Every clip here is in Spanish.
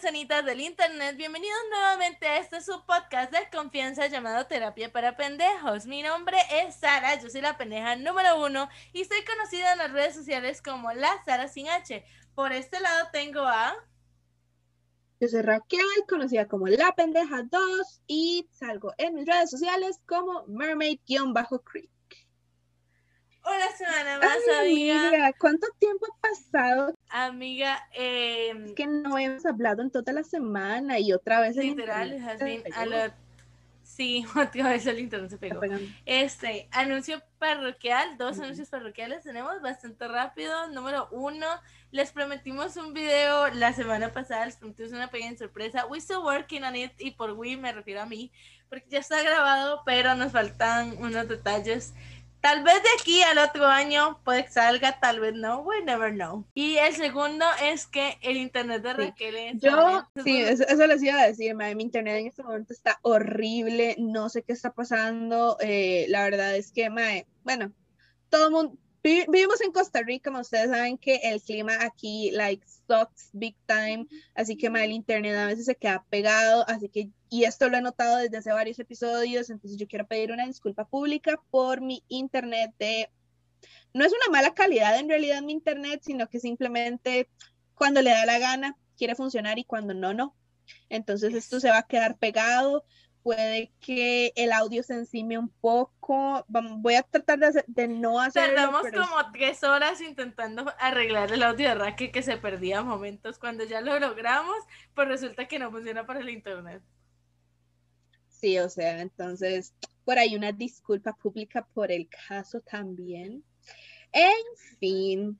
Personitas del internet, bienvenidos nuevamente a este su podcast de confianza llamado Terapia para Pendejos. Mi nombre es Sara, yo soy la pendeja número uno y soy conocida en las redes sociales como la Sara sin H. Por este lado tengo a... Yo soy Raquel, conocida como La Pendeja 2 y salgo en mis redes sociales como Mermaid-Creek. Una semana más, Ay, amiga. amiga, ¿cuánto tiempo ha pasado? Amiga, eh, Es que no hemos hablado en toda la semana y otra vez literal, pegó. a Sí, otra vez el internet se pegó. Este, anuncio parroquial, dos anuncios parroquiales tenemos bastante rápido. Número uno, les prometimos un video la semana pasada, les prometimos una pequeña sorpresa. We still working on it, y por we me refiero a mí, porque ya está grabado, pero nos faltan unos detalles. Tal vez de aquí al otro año puede que salga, tal vez no, we never know. Y el segundo es que el internet de Sí. Raquel es Yo, sí, eso, eso les iba a decir, madre, mi internet en este momento está horrible, no sé qué está pasando, eh, la verdad es que, madre, bueno, todo el mundo, vi- vivimos en Costa Rica, como ustedes saben que el clima aquí, like, sucks big time, así que, madre, el internet a veces se queda pegado, así que, y esto lo he notado desde hace varios episodios, entonces yo quiero pedir una disculpa pública por mi internet de, no es una mala calidad en realidad mi internet, sino que simplemente cuando le da la gana quiere funcionar y cuando no, no. Entonces esto se va a quedar pegado, puede que el audio se encime un poco, voy a tratar de, hacer- de no hacerlo. Tardamos pero como tres horas intentando arreglar el audio de Raquel que se perdía a momentos. Cuando ya lo logramos, pues resulta que no funciona para el internet. Sí, o sea, entonces por ahí una disculpa pública por el caso también. En fin.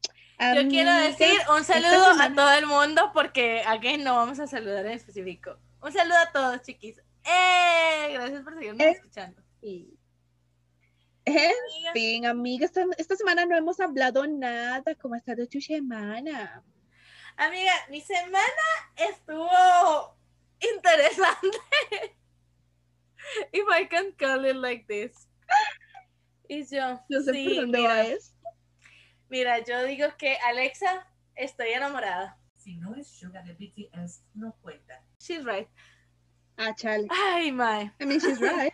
Yo quiero decir un saludo a todo el mundo porque aquí no vamos a saludar en específico. Un saludo a todos, chiquis. ¡Eh! Gracias por seguirnos Eh. escuchando. sí. En Amiga, fin, amigas, esta, esta semana no hemos hablado nada. ¿Cómo ha estado tu semana? Amiga, mi semana estuvo interesante. If I can call it like this. Y yo, No sé sí, por dónde mira, va esto. Mira, yo digo que Alexa, estoy enamorada. Si no es Sugar de BTS, no cuenta. She's right. Ah, chale. Ay, mae. I mean, she's right.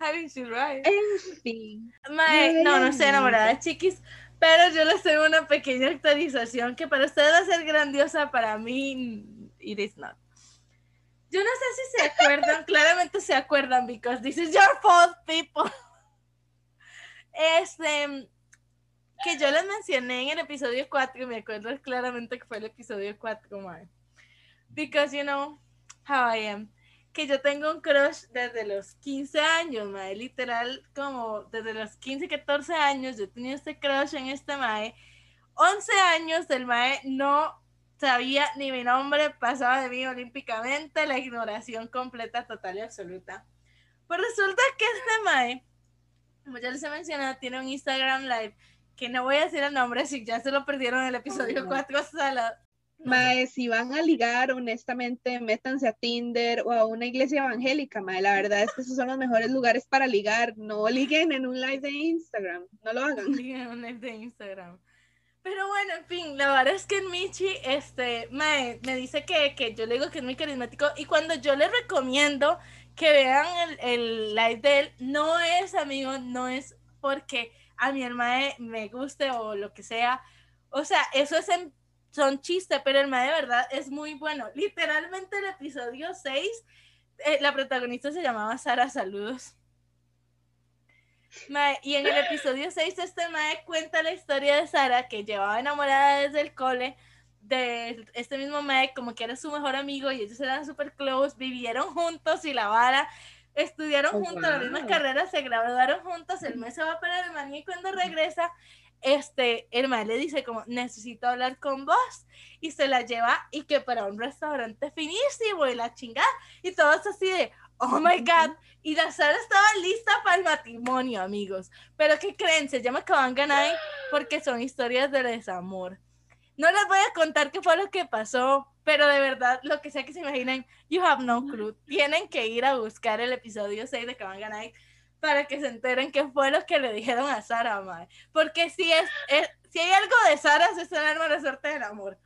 I mean, she's right. En fin. Mae, no, no estoy enamorada, chiquis. Pero yo les tengo una pequeña actualización que para ustedes va a ser grandiosa, para mí, it is not. Yo no sé si se acuerdan, claramente se acuerdan, because this is your fault, people. Este, que yo les mencioné en el episodio 4, y me acuerdo claramente que fue el episodio 4, mae. Because you know how I am. Que yo tengo un crush desde los 15 años, mae. Literal, como desde los 15, 14 años, yo tenía este crush en este mae. 11 años, el mae no sabía ni mi nombre, pasaba de mí olímpicamente, la ignoración completa, total y absoluta. Pues resulta que este mae, como ya les he mencionado, tiene un Instagram Live, que no voy a decir el nombre si ya se lo perdieron en el episodio no. 4, sala. Mae, si van a ligar, honestamente, métanse a Tinder o a una iglesia evangélica, mae. La verdad es que esos son los mejores lugares para ligar. No liguen en un live de Instagram. No lo hagan. Digan un live de Instagram. Pero bueno, en fin, la verdad es que Michi este, me, me dice que, que yo le digo que es muy carismático y cuando yo le recomiendo que vean el, el live de él, no es, amigo, no es porque a mi hermana me guste o lo que sea. O sea, eso es en, son chistes, pero el mae de verdad es muy bueno. Literalmente el episodio 6, eh, la protagonista se llamaba Sara Saludos. Mae, y en el episodio 6 este mae cuenta la historia de Sara que llevaba enamorada desde el cole de este mismo mae como que era su mejor amigo y ellos eran super close, vivieron juntos y la vara, estudiaron Oh, juntos la misma wow. carrera, se graduaron juntos, el mes se va para Alemania y cuando regresa este, el mae le dice como, necesito hablar con vos, y se la lleva, y que para un restaurante finísimo, y la chingada, y todo es así de, oh my god, y la Sara estaba lista para el matrimonio, amigos, pero ¿qué creen? Se llama Kabanganai porque son historias de desamor. No les voy a contar qué fue lo que pasó, pero de verdad, lo que sea que se imaginen, you have no clue. Tienen que ir a buscar el episodio 6 de Kabanganai para que se enteren qué fue lo que le dijeron a Sara, mae. Porque si es, es- si hay algo de Sara, es el arma de suerte del amor.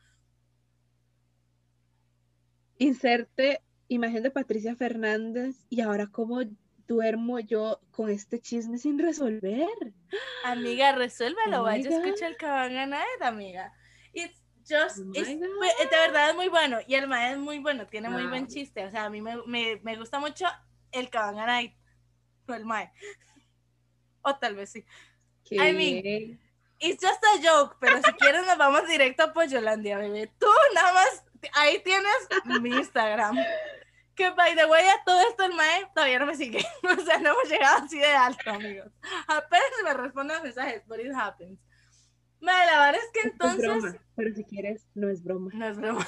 Inserte imagen de Patricia Fernández y ahora cómo duermo yo con este chisme sin resolver. Amiga, resuélvelo, Oh vaya, escucha el Kabanganai, amiga. It's just, Oh it's- de verdad es muy bueno, y el mae es muy bueno, tiene muy buen Wow. chiste, o sea, a mí me, me, me gusta mucho el Kabanganai, no el mae. O tal vez sí. Qué I mean. It's just a joke, pero si quieres nos vamos directo a Pollolandia, bebé. Tú nada más, ahí tienes mi Instagram. Que by the way, a todo esto el mae todavía no me sigue. O sea, no hemos llegado así de alto, amigos. Apenas me responden los mensajes, but it happens. Mae, la verdad es que es entonces. broma, pero si quieres, no es broma. No es broma.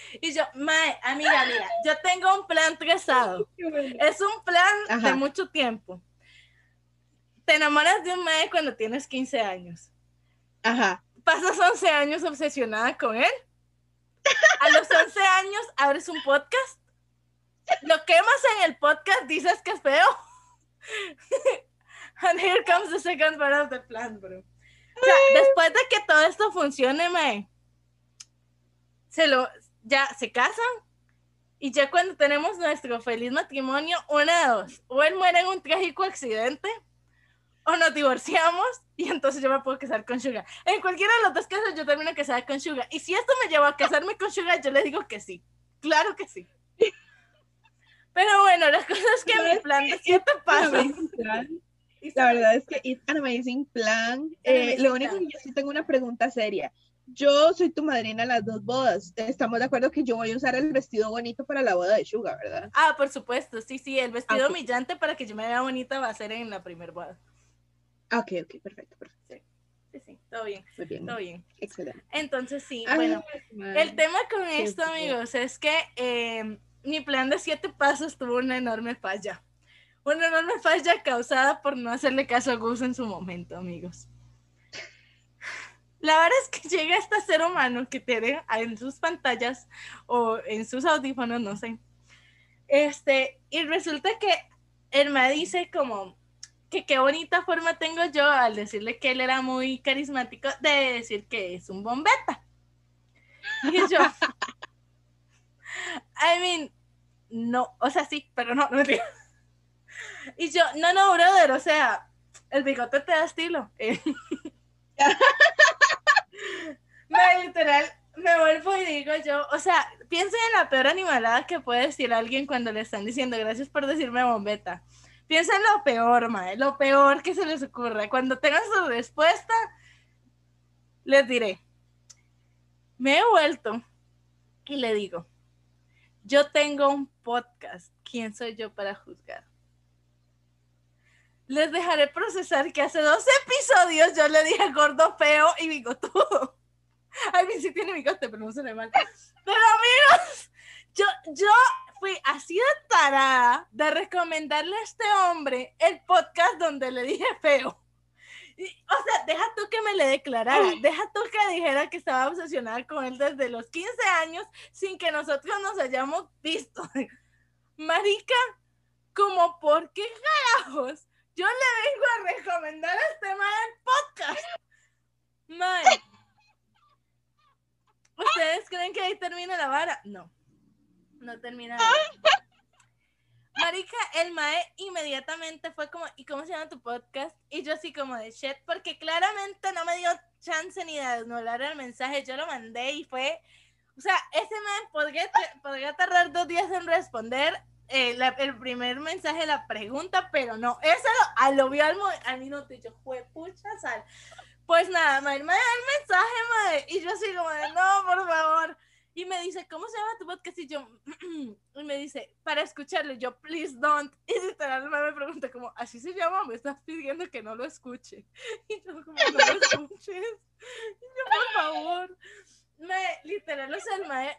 Y yo, mae, amiga, amiga, yo tengo un plan trazado. Es un plan de mucho tiempo. Te enamoras de un mae cuando tienes 15 años. Ajá. pasas 11 años obsesionada con él. A los 11 años abres un podcast. Lo quemas en el podcast, dices que es feo. And here comes the second part of the plan, bro. O sea, después de que todo esto funcione, mae, se lo, ya se casan. Y ya cuando tenemos nuestro feliz matrimonio, una de dos. O él muere en un trágico accidente, o nos divorciamos y entonces yo me puedo casar con Suga. En cualquiera de los dos casos yo termino casada con Suga. Y si esto me lleva a casarme con Suga, yo le digo que sí. Claro que sí. Pero bueno, la cosa es que mi plan de siete pasos. La verdad es que it's an amazing plan. Eh, amazing lo único plan. que yo sí tengo una pregunta seria. Yo soy tu madrina en las dos bodas. Estamos de acuerdo que yo voy a usar el vestido bonito para la boda de Suga, ¿verdad? Ah, por supuesto, sí, sí, el vestido Ok. humillante para que yo me vea bonita va a ser en la primer boda. Ok, ok, perfecto, perfecto. Sí, sí, todo bien, Muy bien, todo bien. excelente. Entonces sí, Ay, bueno, man. el tema con esto, amigos, es que eh, mi plan de siete pasos tuvo una enorme falla. Una enorme falla causada por no hacerle caso a Gus en su momento, amigos. La verdad es que llega este ser humano que tiene en sus pantallas o en sus audífonos, no sé. Este, y resulta que me dice como que qué bonita forma tengo yo al decirle que él era muy carismático de decir que es un bombeta. Y yo, I mean, no, o sea, sí, pero no, no mentira. Y yo, no, no, brother, o sea, el bigote te da estilo. me literal, me vuelvo y digo yo, o sea, piensen en la peor animalada que puede decir alguien cuando le están diciendo gracias por decirme bombeta. Piensa en lo peor, mae, lo peor que se les ocurra. Cuando tengan su respuesta, les diré. Me he vuelto y le digo, yo tengo un podcast. ¿Quién soy yo para juzgar? Les dejaré procesar que hace dos episodios yo le dije gordo, feo y bigotudo. Ay, bien, sí tiene bigote, pero no se le mal. Pero amigos, yo, yo fui así de tarada de recomendarle a este hombre el podcast donde le dije feo. Y, o sea, deja tú que me le declarara, deja tú que dijera que estaba obsesionada con él desde los 15 años sin que nosotros nos hayamos visto. Marica, como por qué carajos yo le vengo a recomendar a este man el podcast. Man. ¿Ustedes creen que ahí termina la vara? No. No termina. la vara. Marica, el mae inmediatamente fue como, ¿y cómo se llama tu podcast? Y yo así como de shit, porque claramente no me dio chance ni de desmolar el mensaje, yo lo mandé y fue, o sea, ese mae podría, podría tardar dos días en responder eh, la- el primer mensaje, la pregunta, pero no, eso lo, lo vio al, al minuto y yo, fue pucha sal. Pues nada, mae, me da el mensaje, mae, y yo así como de, no, por favor. Y me dice, ¿cómo se llama tu podcast? Y yo, y me dice, para escucharlo. Yo, please don't. Y literal me pregunta como, ¿así se llama? Me estás pidiendo que no lo escuche. Y yo, como, no lo escuches. Y yo, por favor. Me, literal, o sea, el mae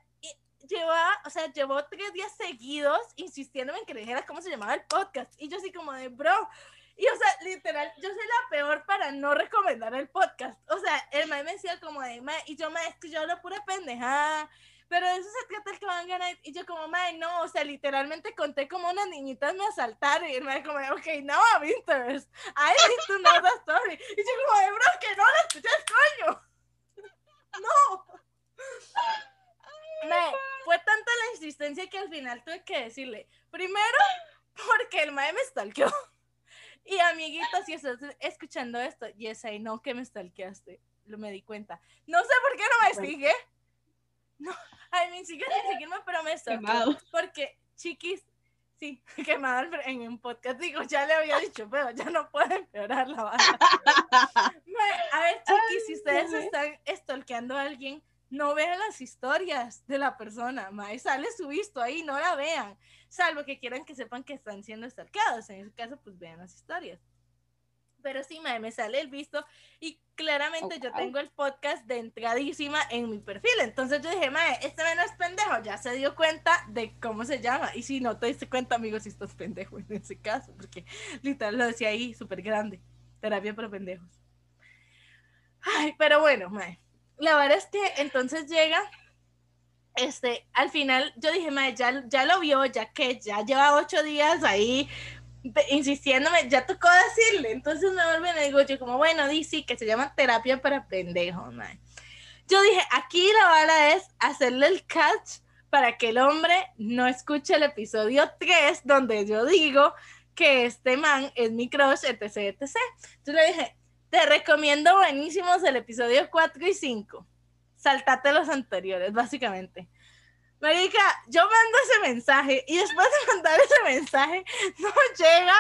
lleva, o sea, llevó tres días seguidos insistiéndome en que le dijera cómo se llamaba el podcast. Y yo así como de, bro. Y, o sea, literal, yo soy la peor para no recomendar el podcast. O sea, el mae me decía como de, mae, y yo, mae, es que yo hablo pura pendejada. Pero de eso se trata el que van a ganar. Y yo como, mae, no, o sea, literalmente conté como unas niñitas me asaltaron. Y el mae como, ok, now I'm interested. I need to know the story. Y yo como, de, bro, que no la escuchas, coño. No. Mae, fue tanta la insistencia que al final tuve que decirle, primero, porque el mae me stalkeó. Y amiguitos, si estás escuchando esto, yes, I know que me stalkeaste. Lo me di cuenta. No sé por qué no me sigue. No, I mean, sigue sin seguirme, pero me stalkeó. Porque, chiquis, sí, quemado en un podcast. Digo, ya le había dicho, pero ya no puede empeorar la banda. Mae, A ver, chiquis, si ustedes están stalkeando a alguien, no vean las historias de la persona, mae, sale su visto ahí, no la vean, salvo que quieran que sepan que están siendo stalkeados, en ese caso, pues vean las historias. Pero sí, mae, me sale el visto y claramente yo Ok. tengo el podcast de entradísima en mi perfil, entonces yo dije, mae, este no es pendejo, ya se dio cuenta de cómo se llama, y si no te diste cuenta, amigo, si estás pendejo en ese caso, porque literal lo decía ahí, súper grande, terapia para pendejos. Ay, pero bueno, mae. La verdad es que entonces llega, este, al final yo dije, mae, ya, ya lo vio, ya que ya lleva ocho días ahí insistiéndome, ya tocó decirle. Entonces me vuelven y digo yo como, bueno, di sí, que se llama terapia para pendejos, mae. Yo dije, aquí la vara es hacerle el catch para que el hombre no escuche el episodio 3, donde yo digo que este man es mi crush, etc, etc. Entonces le dije, te recomiendo buenísimos el episodio 4 y 5. Saltate los anteriores, básicamente. Marica, yo mando ese mensaje y después de mandar ese mensaje no llega.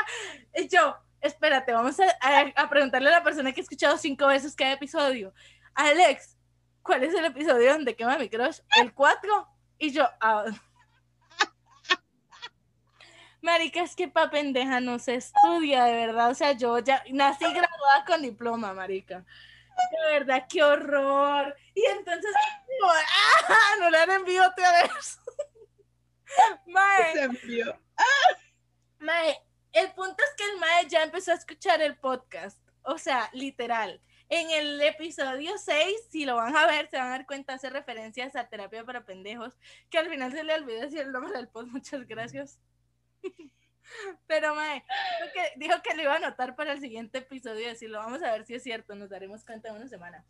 Y yo, espérate, vamos a, preguntarle a la persona que ha escuchado cinco veces cada episodio. Alex, ¿cuál es el episodio donde quema mi crush? ¿El 4? Y yo, ah. Marica, es que pa' pendeja no se estudia, de verdad. O sea, yo ya nací graduada con diploma, marica. De verdad, qué horror. Y entonces, como, ¡ah! No le han enviado otra vez. Mae, Se envió. mae, el punto es que el mae ya empezó a escuchar el podcast. O sea, literal. En el episodio 6, si lo van a ver, se van a dar cuenta, hace referencias a terapia para pendejos, que al final se le olvidó decir el nombre del post. Muchas gracias. Pero mae, dijo que, lo iba a anotar para el siguiente episodio y decirlo. Vamos a ver si es cierto, nos daremos cuenta en una semana.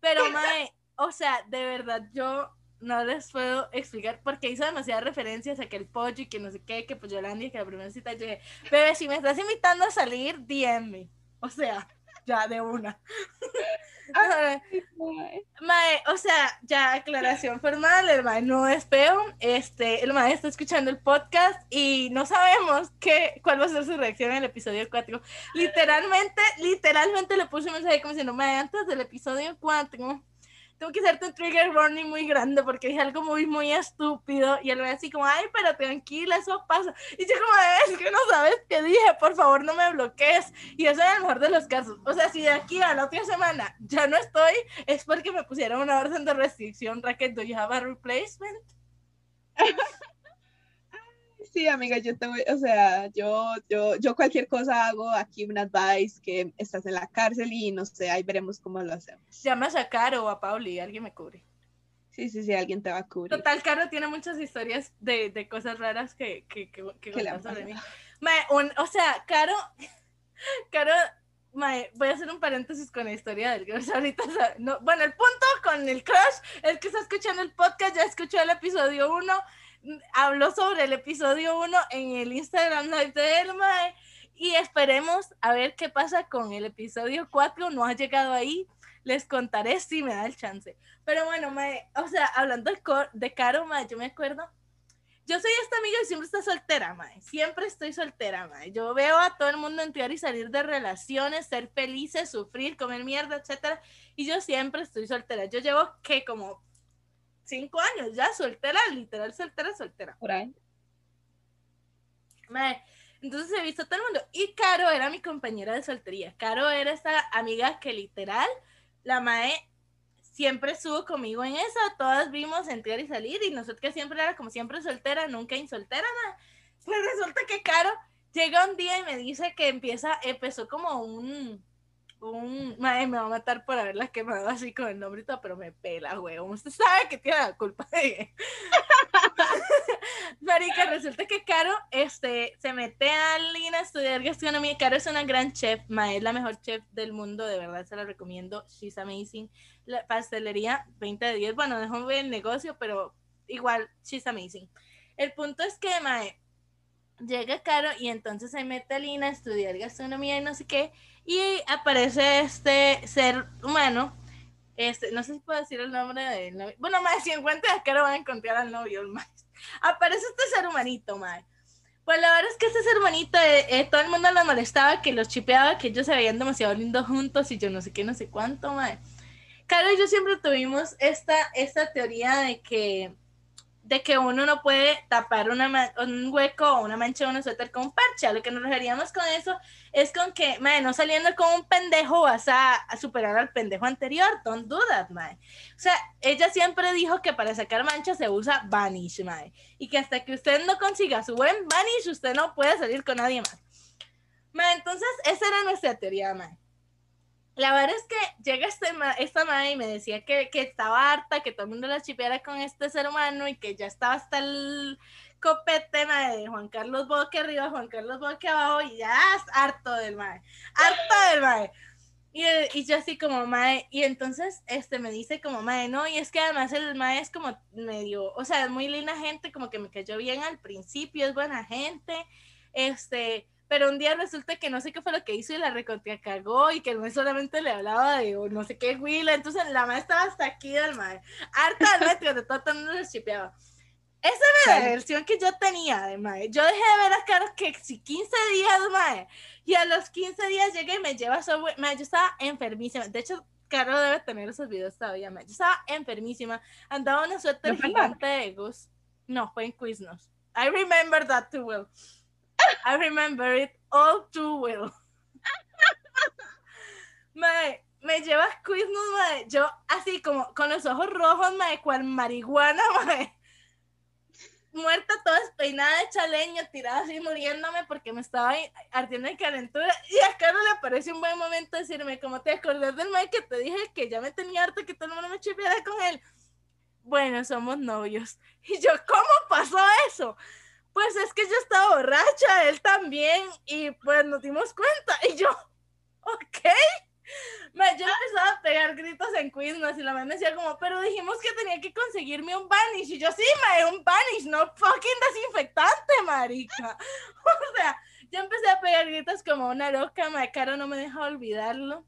Pero mae, o sea, de verdad yo no les puedo explicar porque hizo demasiadas referencias a que el pollo y que no sé qué, que pues Yolanda y que la primera cita yo bebé, si me estás invitando a salir, DM me. O sea, ya de una. Mae, o sea, ya aclaración formal, el mae no es feo, este, el mae está escuchando el podcast y no sabemos qué, cuál va a ser su reacción en el episodio 4. Literalmente, literalmente le puse un mensaje como diciendo, mae, antes del episodio 4, tengo que hacerte un trigger warning muy grande porque dije algo muy, muy estúpido y él me así como, ay, pero tranquila, eso pasa. Y yo como, es que no sabes qué dije, por favor no me bloquees. Y eso es el mejor de los casos. O sea, si de aquí a la otra semana ya no estoy, es porque me pusieron una orden de restricción, Raquel, ¿do you have a replacement? Sí, amiga, yo te voy, o sea, yo, yo, yo cualquier cosa hago aquí un advice que estás en la cárcel y no sé, ahí veremos cómo lo hacemos. Llamas a Caro o a Pauli, alguien me cubre. Sí, sí, sí, alguien te va a cubrir. Total, Caro tiene muchas historias de, de cosas raras que, que, que, que ¿Qué le contar han sobre mí. un- o sea, Caro, Caro, mae, voy a hacer un paréntesis con la historia del crush ahorita. no, bueno, el punto con el crush, el que está escuchando el podcast ya escuchó el episodio 1, habló sobre el episodio 1 en el Instagram de él, mae, y esperemos a ver qué pasa con el episodio 4, no ha llegado ahí, les contaré si me da el chance. Pero bueno, mae, o sea, hablando de, de Caro, mae, yo me acuerdo yo soy esta amiga que siempre está soltera, mae. Siempre estoy soltera, mae. Yo veo a todo el mundo entrar y salir de relaciones, ser felices, sufrir, comer mierda, etcétera. Y yo siempre estoy soltera. Yo llevo que como cinco años, ya soltera, literal soltera, soltera. Por ahí. Mae, entonces se visto todo el mundo. Y Caro era mi compañera de soltería. Caro era esta amiga que literal, la Mae siempre estuvo conmigo en eso. Todas vimos entrar y salir. Y nosotros siempre era como siempre soltera, nunca insoltera, mae. Pues resulta que Caro llega un día y me dice que empieza, empezó como un. Un, mae, me va a matar por haberla quemado así con el nombre y todo, pero me pela, huevón. Usted sabe que tiene la culpa de, Marica, resulta que Caro este, se mete a Lina a estudiar gastronomía. Caro es una gran chef, ma, es la mejor chef del mundo, de verdad se la recomiendo. She's amazing. La pastelería 20 de 10. Bueno, dejó el negocio, pero igual, she's amazing. El punto es que, mae, llega Caro y entonces se mete a Lina a estudiar gastronomía y no sé qué. Y aparece este ser humano este, no sé si puedo decir el nombre del novio. Bueno, más si encuentran a Caro van a encontrar al novio, más. Aparece este ser humanito, mae. Pues la verdad es que este ser humanito, eh, eh, todo el mundo lo molestaba, que los chipeaba, que ellos se veían demasiado lindos juntos y yo no sé qué, no sé cuánto, mae. Caro y yo siempre tuvimos esta, esta teoría de que de que uno no puede tapar un hueco o una mancha de una suéter con un parche. A lo que nos referíamos con eso es con que, mae, no saliendo con un pendejo vas a, a superar al pendejo anterior. Don't do that, mae. O sea, ella siempre dijo que para sacar manchas se usa Vanish, mae. Y que hasta que usted no consiga su buen Vanish, usted no puede salir con nadie más. Mae, entonces, esa era nuestra teoría, mae. La verdad es que llega este ma- esta madre y me decía que, que estaba harta, que todo el mundo la chipeara con este ser humano y que ya estaba hasta el copete mae, de Juan Carlos Boque arriba, Juan Carlos Boque abajo y ya harto del mae, harto del mae. Y, y yo así como mae, y entonces este me dice como mae, no, y es que además el mae es como medio, o sea, es muy linda gente, como que me cayó bien al principio, es buena gente, este, pero un día resulta que no sé qué fue lo que hizo y la recontra cagó y que no solamente le hablaba de o no sé qué huila, entonces la madre estaba hasta aquí del madre, harta del metro, de todo el mundo le chipeaba. Esa era la versión que yo tenía de mae. Yo dejé de ver a Caro que si 15 días, mae, y a los 15 días llega y me lleva abue- mae, yo estaba enfermísima, de hecho, Caro debe tener esos videos todavía, mae. Yo estaba enfermísima, andaba una suéter ¿No gigante de Gus. No, fue en Quiznos. I remember that too well. I remember it all too well. Mae, me lleva a Quiznos, mae. Yo así como con los ojos rojos, mae, cual marihuana, mae. Muerta, toda despeinada de chaleño, tirada así muriéndome porque me estaba ardiendo de calentura. Y a Caro le parece un buen momento decirme, como te acordás del mae que te dije que ya me tenía harto que todo el mundo me chipeara con él. Bueno, somos novios. Y yo, ¿cómo pasó eso? Pues es que yo estaba borracha, él también, y pues nos dimos cuenta. Y yo, ok. Ma, yo empezaba a pegar gritos en Quiznos y la mamá me decía como, pero dijimos que tenía que conseguirme un Vanish. Y yo, sí, ma, un Vanish, no fucking desinfectante, marica. O sea, yo empecé a pegar gritos como una loca, ma, Caro no me deja olvidarlo.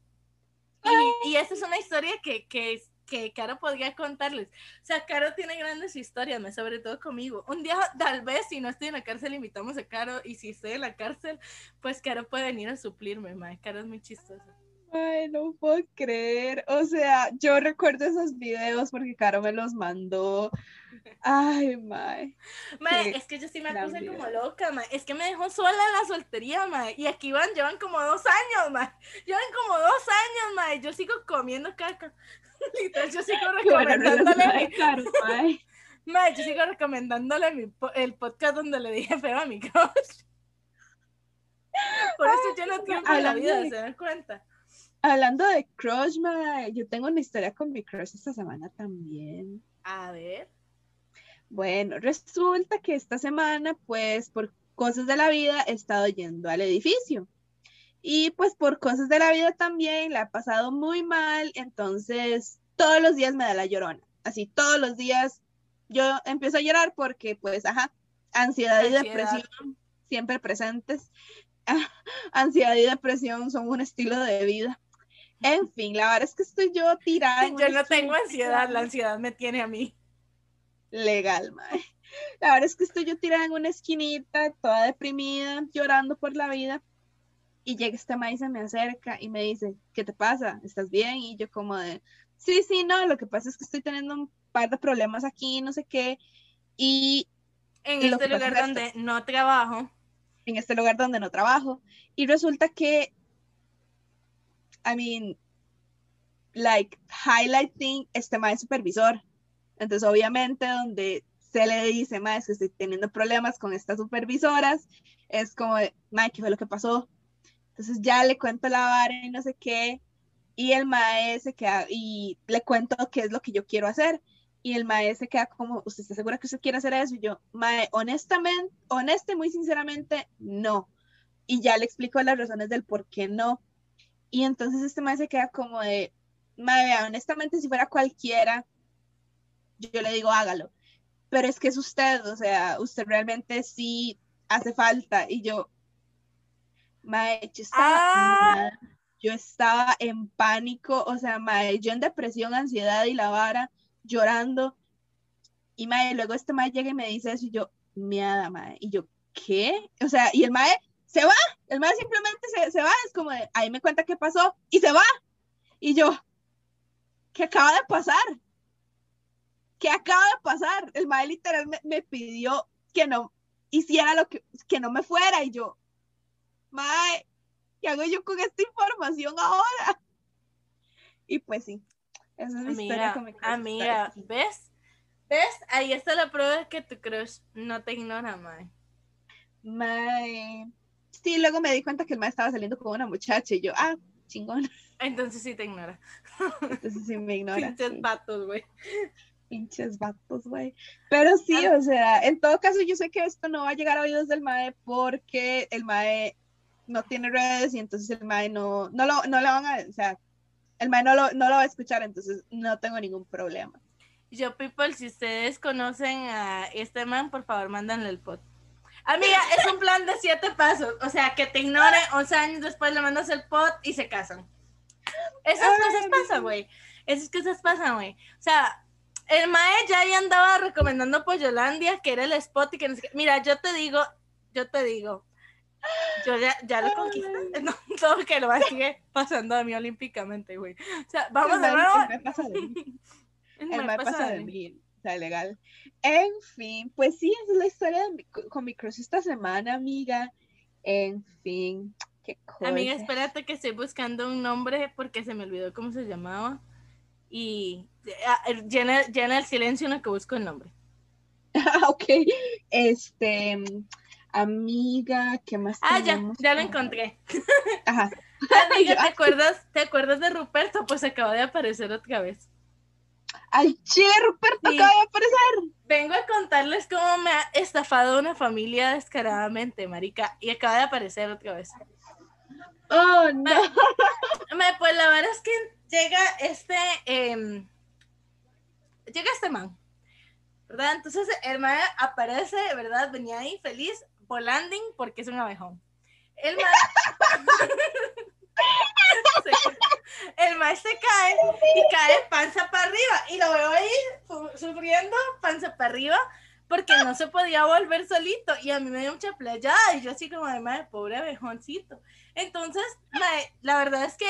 Y, y esa es una historia que, que, que Caro podría contarles. O sea, Caro tiene grandes historias, ma, sobre todo conmigo. Un día, tal vez, si no estoy en la cárcel, invitamos a Caro. Y si estoy en la cárcel, pues Caro puede venir a suplirme, ma. Caro es muy chistosa. Ay, no puedo creer. O sea, yo recuerdo esos videos porque Caro me los mandó. Ay, mae. Mae, es que yo sí me puse como loca, mae. Es que me dejó sola en la soltería, mae. Y aquí van, llevan como dos años, mae. Llevan como dos años, mae. Yo sigo comiendo caca. Literal, yo sigo recomendándole, mae, yo sigo recomendándole mi el podcast donde le dije feo a mi crush. Por eso yo no en la vida, de- ¿se dan cuenta? Hablando de crush, yo tengo una historia con mi crush esta semana también. A ver. Bueno, resulta que esta semana, pues por cosas de la vida, he estado yendo al edificio. Y pues por cosas de la vida también la he pasado muy mal, entonces todos los días me da la llorona. Así todos los días yo empiezo a llorar porque pues, ajá, ansiedad y Ansiedad. depresión siempre presentes. Ansiedad y depresión son un estilo de vida. En fin, la verdad es que estoy yo tirada. Yo no tengo ansiedad, la ansiedad me tiene a mí. legal, mae. La verdad es que estoy yo tirada en una esquinita, toda deprimida, llorando por la vida. Y llega este mae y se me acerca y me dice, ¿qué te pasa? ¿Estás bien? Y yo como de, sí, sí, no, lo que pasa es que estoy teniendo un par de problemas aquí, no sé qué, y En este lugar es donde no trabajo. en este lugar donde no trabajo. Y resulta que, I mean, like, highlighting este mae supervisor. Entonces, obviamente, donde se le dice, es que estoy teniendo problemas con estas supervisoras, es como, mae, ¿qué fue lo que pasó? Entonces, ya le cuento la vara y no sé qué. Y el mae se queda, y le cuento qué es lo que yo quiero hacer. Y el mae se queda como, ¿usted está segura que usted quiere hacer eso? Y yo, mae, honestamente, honesta muy sinceramente, no. Y ya le explico las razones del por qué no. Y entonces este mae se queda como de, mae, honestamente, si fuera cualquiera, yo le digo, hágalo. Pero es que es usted, o sea, usted realmente sí hace falta. Y yo, mae, yo estaba, Ah. yo estaba en pánico, o sea, mae, yo en depresión, ansiedad y la vara, llorando. Y mae, luego este mae llega y me dice eso y yo, miada, mae. Y yo, ¿qué? O sea, y el mae se va, el mae simplemente se, se va, es como de, ahí me cuenta qué pasó y se va. Y yo, ¿qué acaba de pasar? ¿Qué acaba de pasar? El mae literal me, me pidió que no hiciera lo que, que no me fuera y yo, mae, ¿qué hago yo con esta información ahora? Y pues sí, esa es mi historia mi crush amiga. ¿ves? ¿Ves? Ahí está la prueba de que tu crush no te ignora, mae. Mae. Sí, luego me di cuenta que el mae estaba saliendo con una muchacha y yo, ah, chingón. Entonces sí te ignora. Entonces sí me ignora. Pinches sí. vatos, güey. Pinches vatos, güey. Pero sí, o sea, en todo caso, yo sé que esto no va a llegar a oídos del mae porque el mae no tiene redes y entonces el mae no, no lo, no van a, o sea, el mae no lo, no lo va a escuchar, entonces no tengo ningún problema. Yo, people, si ustedes conocen a este man, por favor, mándanle el pod. Amiga, es un plan de siete pasos. O sea, que te ignore 11 años después le mandas el pod y se casan. Esas Ay, cosas pasan, güey. Esas cosas pasan, güey. O sea, el mae ya ahí andaba recomendando Pollolandia, que era el spot y que no sé qué. Mira, yo te digo, yo te digo, yo ya, ya lo conquisté. No, todo que lo va a sigue pasando a mí olímpicamente, güey. O sea, vamos el el mae pasa de mí. El El pasa de mí. mí, o sea, legal. En fin, pues sí, es la historia de mi- con mi crush esta semana, amiga. En fin, qué cosa. Amiga, espérate que estoy buscando un nombre porque se me olvidó cómo se llamaba. Y ah, el- llena, llena el silencio en lo que busco el nombre. Ah, ok. Este, amiga, ¿qué más Ah, ya, tenemos ya lo encontré. Ajá. Amiga, ¿te acuerdas, ¿te acuerdas de Ruperto? Pues acaba de aparecer otra vez. Al chile, Ruperto Sí. acaba de aparecer. Vengo a contarles cómo me ha estafado una familia descaradamente, marica, y acaba de aparecer otra vez. Oh, no. Ma, Pues la verdad es que llega este, em, llega este man, ¿verdad? Entonces el man aparece, ¿verdad? Venía ahí feliz, volanding, porque es un abejón. El man, se- el se cae y cae panza para arriba y lo veo ahí su- sufriendo panza para arriba porque no se podía volver solito y a mí me dio mucha playada y yo así como de madre, pobre abejoncito. Entonces, mae, la verdad es que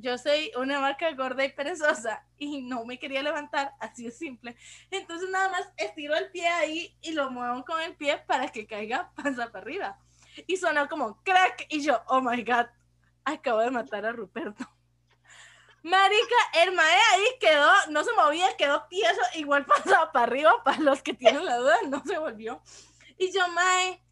yo soy una vaca gorda y perezosa y no me quería levantar, así de simple. Entonces nada más estiro el pie ahí y lo muevo con el pie para que caiga panza para arriba. Y sonó como crack y yo, oh my god, acabo de matar a Ruperto. Marica, el mae ahí quedó, no se movía, quedó tieso, igual pasaba para arriba, para los que tienen la duda, no se volvió. Y yo, mae,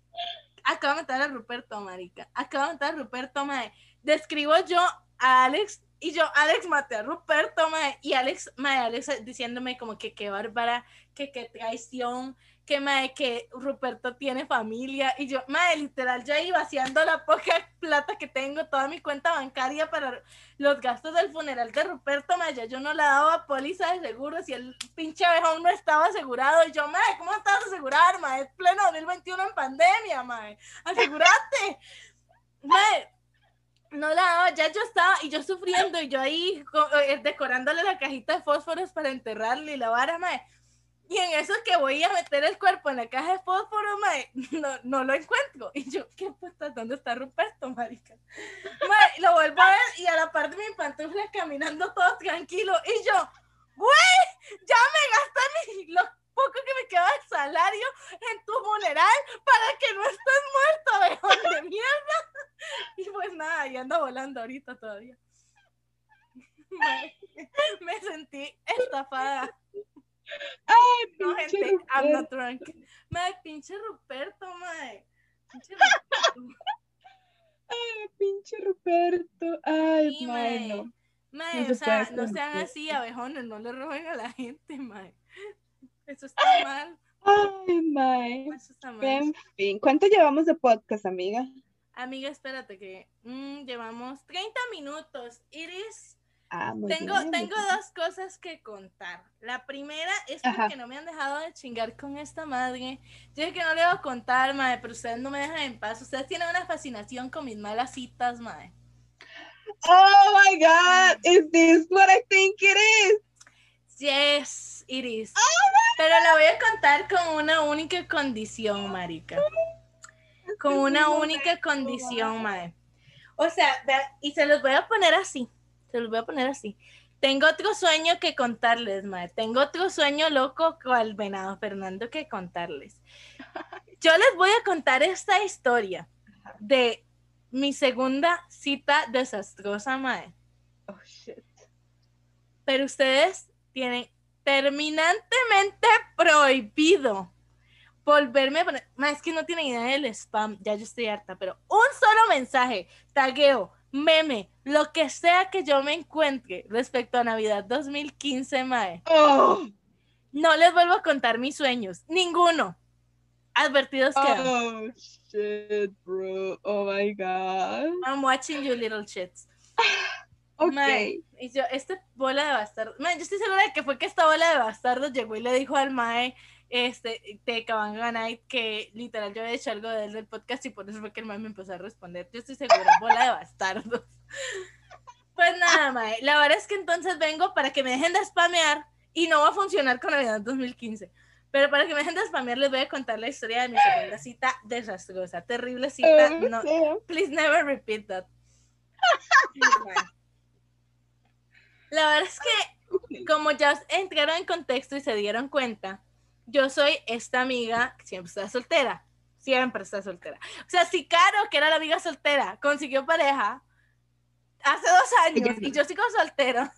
acabo de matar a Ruperto, marica. Acabo de matar a Ruperto, mae. Describo yo a Alex y yo, Alex maté a Ruperto, mae. Y Alex, mae, Alex diciéndome como que qué bárbara, que qué traición, que mae, que Ruperto tiene familia. Y yo, mae, literal, ya iba vaciando la poca plata que tengo, toda mi cuenta bancaria para los gastos del funeral de Ruperto, mae. Ya yo no le daba póliza de seguros y el pinche abejón no estaba asegurado. Y yo, mae, ¿cómo estás asegurado, mae? Es pleno 2021 en pandemia, mae. Asegúrate. mae, no la daba, ya yo estaba y yo sufriendo y yo ahí eh, decorándole la cajita de fósforos para enterrarle y la vara, mae. Y en eso que voy a meter el cuerpo en la caja de fósforo, mae, no, no lo encuentro. Y yo, ¿qué puta? ¿Dónde está Ruperto, marica? Mae, lo vuelvo a ver y a la parte de mi pantufla caminando todo tranquilo. Y yo, güey, ya me gasté mi, lo poco que me queda de salario en tu funeral para que no estés muerto, abejón de mierda. Y pues nada, y ando volando ahorita todavía. Me, sentí estafada. No, pinche gente, I'm not Ruperto. drunk. Mae, pinche Ruperto, mae. Pinche Ruperto. Ay, pinche Ruperto. Ay, Sí, mae, mae. no. Mae, No se o sea, no sean Ruperto. así, abejones, no le roben a la gente, mae. Eso está mal, Ay, mae. eso está mal. En fin, ¿cuánto llevamos de podcast, amiga? Amiga, espérate que mm, llevamos 30 minutos. Iris, Ah, tengo, bien, tengo bien. dos cosas que contar. La primera es Ajá. porque no me han dejado de chingar con esta madre. Yo que no le iba a contar, madre, pero ustedes no me dejan en paz. Ustedes tienen una fascinación con mis malas citas, madre. Oh my God, is this what I think it is? Yes, Iris. Pero la voy a contar con una única condición, marica. Con una un única condición, madre. O sea, vea, y se los voy a poner así. Se los voy a poner así. Tengo otro sueño que contarles, madre. Tengo otro sueño loco cual venado Fernando que contarles. Yo les voy a contar esta historia de mi segunda cita desastrosa, madre Oh shit. pero ustedes tienen terminantemente prohibido volverme a poner, Ma, es que no tienen idea del spam, ya yo estoy harta, pero un solo mensaje, tagueo, meme, lo que sea que yo me encuentre respecto a Navidad 2015, mae, Oh, no les vuelvo a contar mis sueños, ninguno. Advertidos quedan. oh shit, bro. Oh my God. I'm watching you little shits. Ok. Mae, y yo, esta bola de bastardos, yo estoy segura de que fue que esta bola de bastardos llegó y le dijo al mae, este, de Kabanga Night, que literal yo había hecho algo de él del podcast y por eso fue que el mae me empezó a responder. Yo estoy segura, bola de bastardos. Pues nada, mae, la verdad es que entonces vengo para que me dejen de spamear y no va a funcionar con Navidad 2015. Pero para que me dejen de spamear les voy a contar la historia de mi segunda cita desastrosa, terrible cita, no. Please never repeat that. La verdad es que, como ya entraron en contexto y se dieron cuenta, yo soy esta amiga que siempre está soltera. Siempre está soltera. O sea, si Caro, que era la amiga soltera, consiguió pareja hace dos años y yo sigo soltera,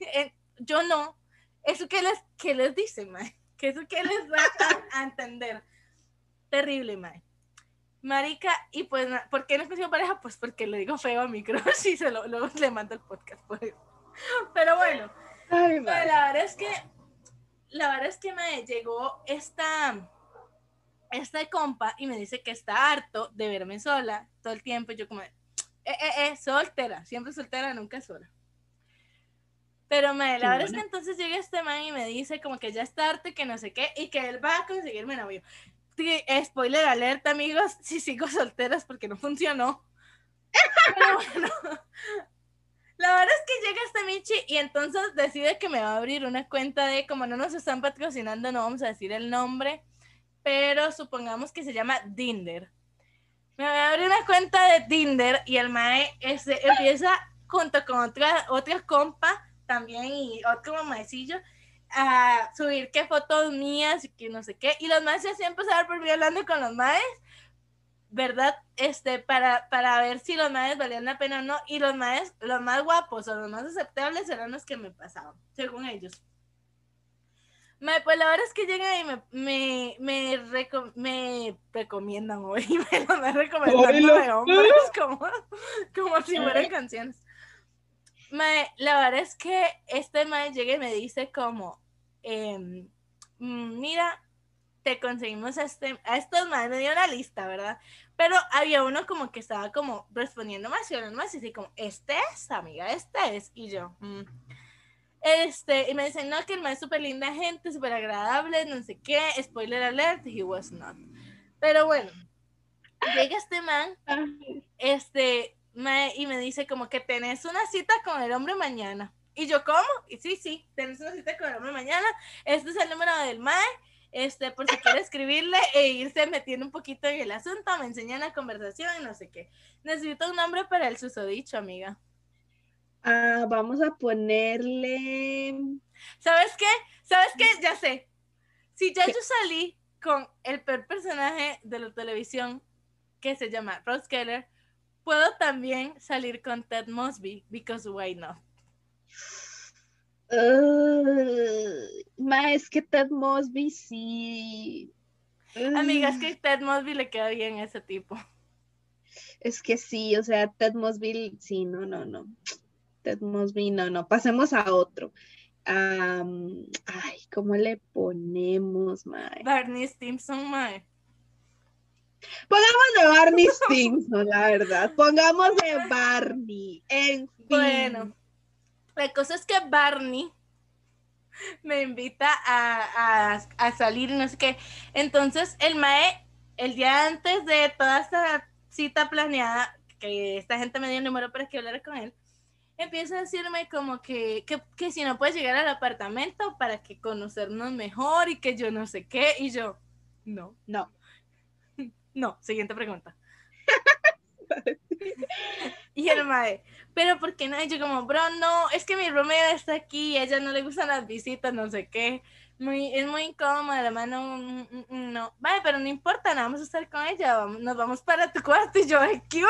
yo no. ¿Eso qué les, qué les dice, Mae? ¿Qué eso qué les da a, a entender? Terrible, Mae. Marica, y pues, ¿por qué no consiguió pareja? Pues porque le digo feo a mi crush y se lo, luego le mando el podcast por eso. Pero bueno, Ay, la verdad es que, la verdad es que me llegó esta, esta compa y me dice que está harto de verme sola todo el tiempo. Y yo como, eh, eh, eh, soltera, siempre soltera, nunca sola. Pero me, la Qué verdad es que entonces llega este man y me dice como que ya está harto y que no sé qué, y que él va a conseguirme novio. Sí, spoiler alerta, amigos, si sigo soltera es porque no funcionó. Pero bueno, la verdad es que llega este Michi y entonces decide que me va a abrir una cuenta de, como no nos están patrocinando, no vamos a decir el nombre, pero supongamos que se llama Tinder. Me va a abrir una cuenta de Tinder y el mae este, empieza junto con otra, otra compa también y otro maecillo a subir qué fotos mías y que no sé qué. Y los maes se hacían pasar por mí hablando con los maes, ¿verdad? Este, para, para ver si los maes valían la pena o no. Y los maes, los más guapos o los más aceptables eran los que me pasaban, según ellos. Me, pues la verdad es que llegan y me, me, me, reco- me recomiendan hoy, me lo me recomendando de hombres como, como si fueran canciones. Me, la verdad es que este mae llega y me dice como, mm, mira, te conseguimos a, este, a estos más, me dio una lista, ¿verdad? Pero había uno como que estaba como respondiendo más y hablando más y así como, este es, amiga, este es. Y yo, "Mm". este, y me dicen, no, que el mae es súper linda gente, súper agradable, no sé qué, spoiler alert, he was not. Pero bueno, llega este man este, me, y me dice como que tenés una cita con el hombre mañana. Y yo, ¿cómo? Y sí, sí, tenés una cita con el hombre mañana. Este es el número del MAE. Este, por si quiere escribirle e irse metiendo un poquito en el asunto, me enseñan la conversación y no sé qué. Necesito un nombre para el susodicho, amiga. Ah, vamos a ponerle. ¿Sabes qué? ¿Sabes qué? Ya sé. Si ya ¿Qué? yo salí con el peor personaje de la televisión que se llama Ross Keller, puedo también salir con Ted Mosby, because why not? Uh, ma, es que Ted Mosby sí. Amiga, es Uh, que Ted Mosby le queda bien a ese tipo. Es que sí, o sea, Ted Mosby, sí, no, no, no. Ted Mosby, no, no. Pasemos a otro. Ay, ¿cómo le ponemos, mae? Barney Stinson, mae. Pongamos de Barney Stinson, la verdad. Pongamos de Barney. En fin. Bueno, la cosa es que Barney me invita a, a- a salir no sé qué. Entonces, el Mae, el día antes de toda esta cita planeada, que esta gente me dio el número para que hablara con él, empieza a decirme como que, que, que si no puedes llegar al apartamento para que conocernos mejor y que yo no sé qué. Y yo, no, No. no, siguiente pregunta. y el mae, pero ¿por qué no? Y yo como, bro, no, es que mi roommate está aquí, a ella no le gustan las visitas, no sé qué. Muy, es muy incómoda, la mano, mm, mm, mm, no. Vale, pero no importa, no vamos a estar con ella, vamos- nos vamos para tu cuarto. Y yo, "Ay, ¿qué yo?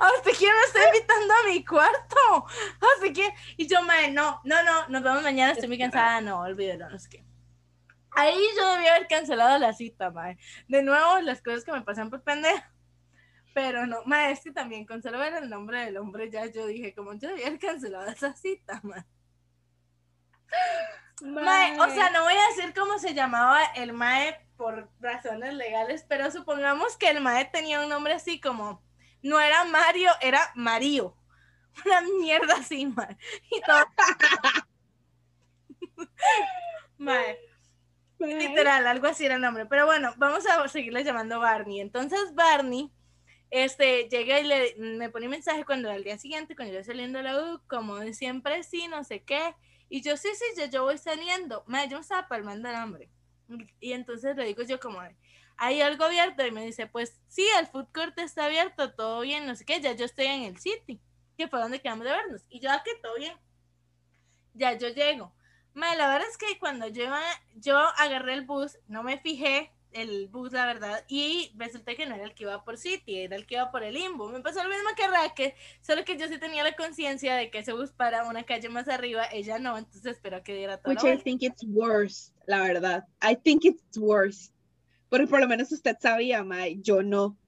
¿A usted quién me está invitando a mi cuarto? Así que, y yo, mae, no, no, no, nos vemos mañana, estoy muy cansada, no, olvídalo, no sé qué. Ahí yo debía haber cancelado la cita, mae. De nuevo, las cosas que me pasan por pendeja. Pero no, mae, es que también con solo ver el nombre del hombre ya yo dije, como yo haber cancelado esa cita, mae. Mae, o sea, no voy a decir cómo se llamaba el Mae por razones legales, pero supongamos que el Mae tenía un nombre así como, no era Mario, era Mario. Una mierda así, Mae. Y todo. Mae, Mae. literal, algo así era el nombre. Pero bueno, vamos a seguirle llamando Barney. Entonces, Barney, este, llega y le, me pone un mensaje cuando al día siguiente, cuando yo saliendo de la U, como siempre sí, no sé qué. Y yo, sí, sí, yo, yo voy saliendo. Mae, yo me estaba palmando el hambre. Y entonces le digo yo como, ¿hay algo abierto? Y me dice, pues sí, el food court está abierto, todo bien, no sé qué, ya yo estoy en el city, que fue donde quedamos de vernos. Y yo, ah, que todo bien. Ya yo llego. Mae, la verdad es que cuando yo, yo agarré el bus, no me fijé el bus, la verdad, y resulta que no era el que iba por City, era el que iba por el Limbo. Me pasó lo mismo que Raquel, solo que yo sí tenía la conciencia de que ese bus para una calle más arriba, ella no, entonces espero que diera todo. Which I think it's worse, la verdad. I think it's worse. Porque por lo menos usted sabía, Mae, yo no.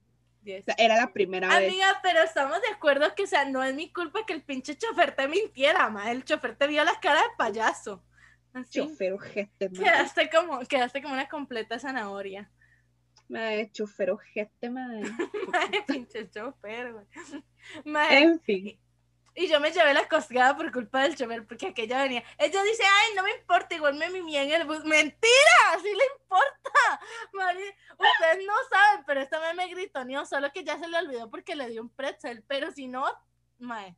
O sea, era la primera vez. Amiga, pero estamos de acuerdo que, o sea, no es mi culpa que el pinche chofer te mintiera, ma. El chofer te vio la cara de payaso. Así. Chofer ojete, mae. Quedaste como, quedaste como una completa zanahoria. Mae, chofer ojete, mae. Mae, pinche chofer, güey. En fin. Y yo me llevé la cosgada por culpa del chofer, porque aquella venía. Ella dice, ay, no me importa, igual me mimí en el bus. ¡Mentira! ¡Sí le importa! Ustedes no saben, pero esta vez me gritoneó, solo que ya se le olvidó porque le dio un pretzel, pero si no, mae.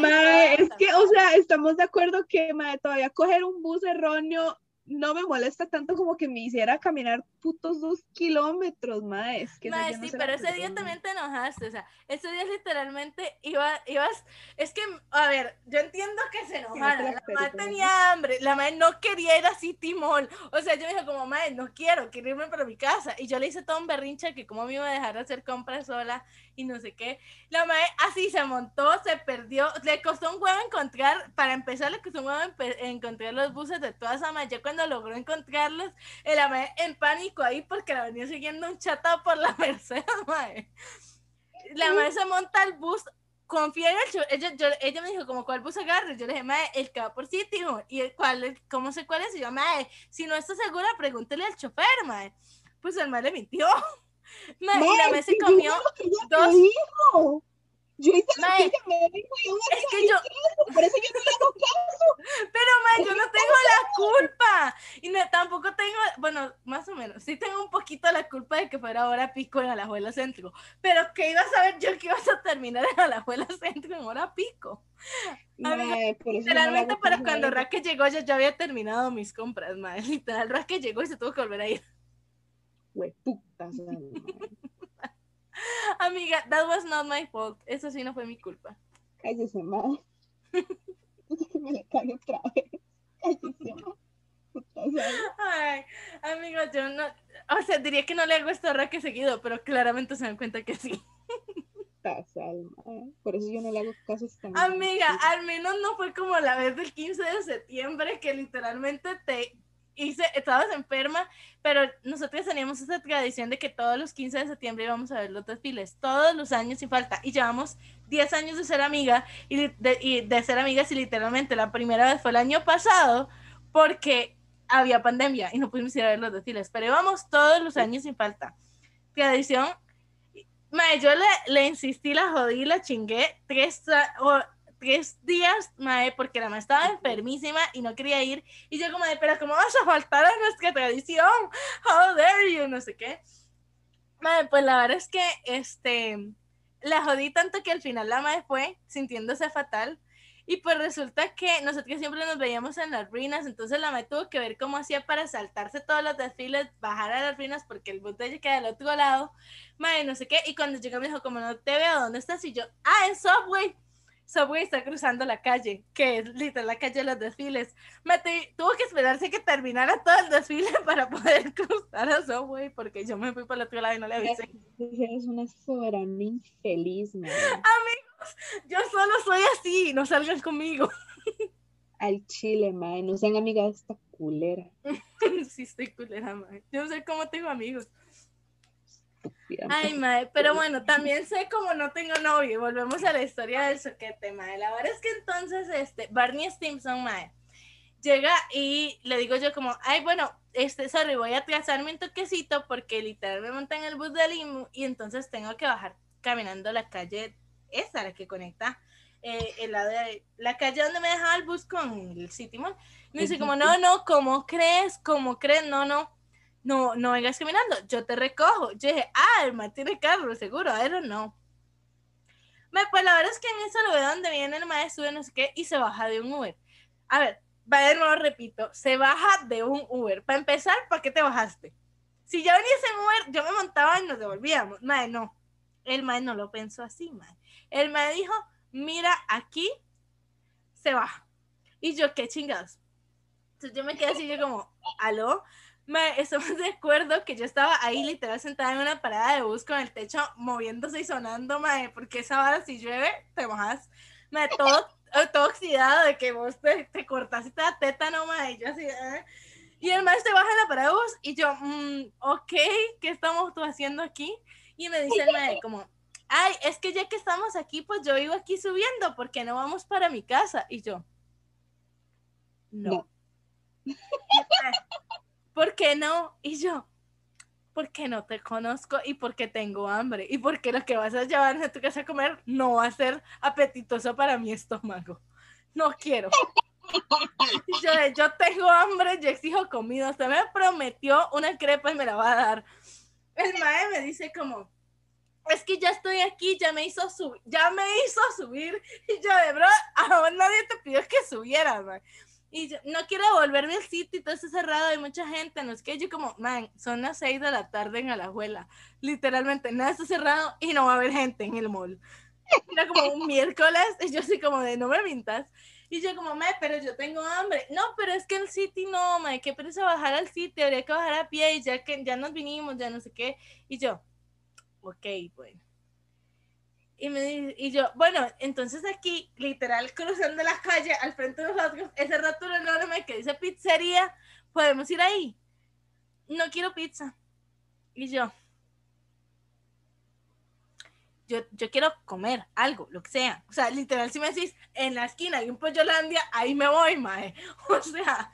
Mae, es que, o sea, estamos de acuerdo que, mae, todavía coger un bus erróneo no me molesta tanto como que me hiciera caminar putos dos kilómetros, mae. Es que no, Mae, yo no sí, pero ese día también te enojaste, o sea, ese día literalmente iba, ibas, es que, a ver, yo entiendo que se enojara, la la madre tenía hambre, la madre no quería ir a City Mall, o sea, yo me dije como, madre, no quiero, quiero irme para mi casa, y yo le hice todo un berrinche que cómo me iba a dejar hacer compras sola, y no sé qué, la madre así se montó, se perdió, le costó un huevo encontrar, para empezar le costó un huevo encontrar los buses de toda esa madre, ya cuando logró encontrarlos, el madre en pánico ahí porque la venía siguiendo un chatado por la Mercedes, madre. La madre se monta al bus, confía en el cho- ella, yo- ella me dijo como cuál bus agarre, yo le dije, madre, el que va por City, y el cuál, cómo sé cuál es, y yo, madre, si no está segura, pregúntele al chofer, madre. Pues el madre le mintió. Madre se comió dos- dijo. Yo hice lo Mae, que ella me dijo y aún así es que yo, por eso yo no le hago caso. Pero, ma, yo no tengo la culpa. Y no, tampoco tengo, bueno, más o menos, sí tengo un poquito la culpa de que fuera hora pico en Alajuela. Pero que iba a saber yo que ibas a terminar en Alajuela Centro en hora pico. Amiga, no Literalmente para a cuando ella. Raque llegó, yo ya había terminado mis compras, ma. Literal, Raque llegó y se tuvo que volver a ir. Hueputa, o sea, mae. Amiga, that was not my fault. Eso sí no fue mi culpa. Cállese, mae. me le cae otra vez. Cállese, sea, Ay, amigo, yo no, o sea, diría que no le hago esto que seguido, pero claramente se dan cuenta que sí. Tasal, mae. Por eso yo no le hago caso Amiga, al menos no fue como la vez del 15 de septiembre que literalmente te hice, estabas enferma, pero nosotros teníamos esa tradición de que todos los 15 de septiembre íbamos a ver los desfiles, todos los años sin falta, y llevamos 10 años de ser amiga y de, y de ser amigas y literalmente la primera vez fue el año pasado porque había pandemia y no pudimos ir a ver los desfiles, pero íbamos todos los años sin falta. Tradición, mae, yo le, le insistí, la jodí, la chingué tres, o- tres días, mae, porque la mae estaba enfermísima y no quería ir. Y yo como de, pero ¿cómo vas a faltar a nuestra tradición? How dare you, no sé qué. Mae, pues la verdad es que, este, la jodí tanto que al final la mae fue sintiéndose fatal. Y pues resulta que nosotros siempre nos veíamos en las ruinas, entonces la mae tuvo que ver cómo hacía para saltarse todos los desfiles, bajar a las ruinas porque el de ella queda del otro lado, mae, no sé qué, y cuando llegó me dijo, como no te veo, ¿dónde estás? Y yo, ah, en Subway, Subway está cruzando la calle, que es literal la calle de los desfiles. Me te- tuvo que esperarse que terminara todo el desfile para poder cruzar a Subway, porque yo me fui por el otro lado y no le avisé. Eres una soberana infeliz, mae. Yo solo soy así, no salgan conmigo. Al chile, mae. No sean amigas de esta culera. sí, estoy culera, mae. Yo no sé cómo tengo amigos. Ay, mae, pero bueno, también sé cómo no tengo novio. Volvemos a la historia del soquete, mae. La verdad es que entonces, este, Barney Stimson, mae, llega y le digo yo como, ay, bueno, este, sorry, voy a atrasarme un toquecito porque literal me monté en el bus de Limu y entonces tengo que bajar caminando la calle, esa la que conecta, eh, el lado de- la calle donde me dejaba el bus con el City Mall. Me dice como, no, no, ¿cómo crees? ¿Cómo crees? No, no, no, no vengas caminando, yo te recojo. Yo dije, ah, el man tiene carro, seguro, don't know. Me, pues la verdad es que en eso lo veo donde viene el maestro, no sé qué, y se baja de un Uber. A ver, va de nuevo, repito, se baja de un Uber. Para empezar, ¿para qué te bajaste? Si ya venías en Uber, yo me montaba y nos devolvíamos. Mae, no. El mae no lo pensó así, mae. El mae dijo, mira, aquí se baja. Y yo, qué chingados. Entonces yo me quedé así, yo como, ¿aló? Me, eso me recuerdo que yo estaba ahí literal sentada en una parada de bus con el techo moviéndose y sonando, mae, porque esa vara si llueve, te mojas. Me, todo, todo oxidado de que vos te, te cortas y te da tétano, mae, y yo así, "Ah". Y el maestro baja en la parada de bus y yo, mm, ok, ¿qué estamos tú haciendo aquí? Y me dice el maestro como, ay, es que ya que estamos aquí, pues yo vivo aquí subiendo, porque no vamos para mi casa? Y yo, no. No. ¿Por qué no? Y yo, porque no te conozco y porque tengo hambre y porque lo que vas a llevar a tu casa a comer no va a ser apetitoso para mi estómago. No quiero. Yo, yo tengo hambre, yo exijo comida. Usted me prometió una crepa y me la va a dar. El mae me dice como, es que ya estoy aquí, ya me hizo subir, ya me hizo subir. Y yo, de bro, a vos nadie te pidió que subieras, mae. Y yo, no quiero volverme al sitio y todo está cerrado, hay mucha gente, no es que yo como, man, son las 6 de la tarde en Alajuela, literalmente, nada está cerrado y no va a haber gente en el mall. Era como un miércoles, y yo así como de, no me mintas. Y yo como, me, pero yo tengo hambre. No, pero es que el City no, me, qué pereza bajar al City, habría que bajar a pie y ya que ya nos vinimos, ya no sé qué. Y yo, ok, bueno. Y, me, y yo, bueno, entonces aquí, literal, cruzando la calle al frente de nosotros, ese rótulo enorme que dice pizzería, podemos ir ahí. No quiero pizza. Y yo, yo, yo quiero comer algo, lo que sea. O sea, literal, si me decís, en la esquina hay un pollolandia, ahí me voy, mae. O sea,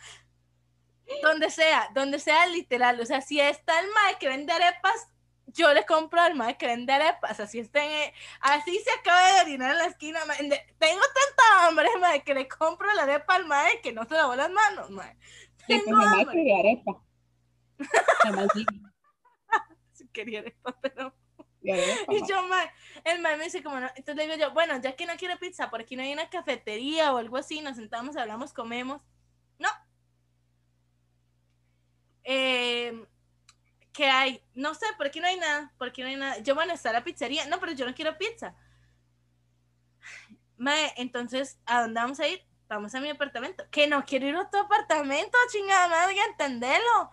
donde sea, donde sea literal. O sea, si está el mae que vende arepas, yo le compro al mae que vende arepas. Así está en- así se acaba de orinar en la esquina. mae. Tengo tanta hambre, mae, que le compro la arepa al mae que no se lavó las manos, mae. Pues Tengo mamá hambre. quería arepa. Sí, quería arepa, pero arepa, Y yo, mae, el mae me dice como no, entonces le digo yo, bueno, ya que no quiero pizza, por aquí no hay una cafetería o algo así, nos sentamos, hablamos, comemos. No. Eh, ¿Qué hay? No sé, por aquí no hay nada, por aquí no hay nada. Yo, bueno, está la pizzería. No, pero yo no quiero pizza. Mae, entonces, ¿a dónde vamos a ir? Vamos a mi apartamento. Que no quiero ir a tu apartamento. chingada madre, entendelo.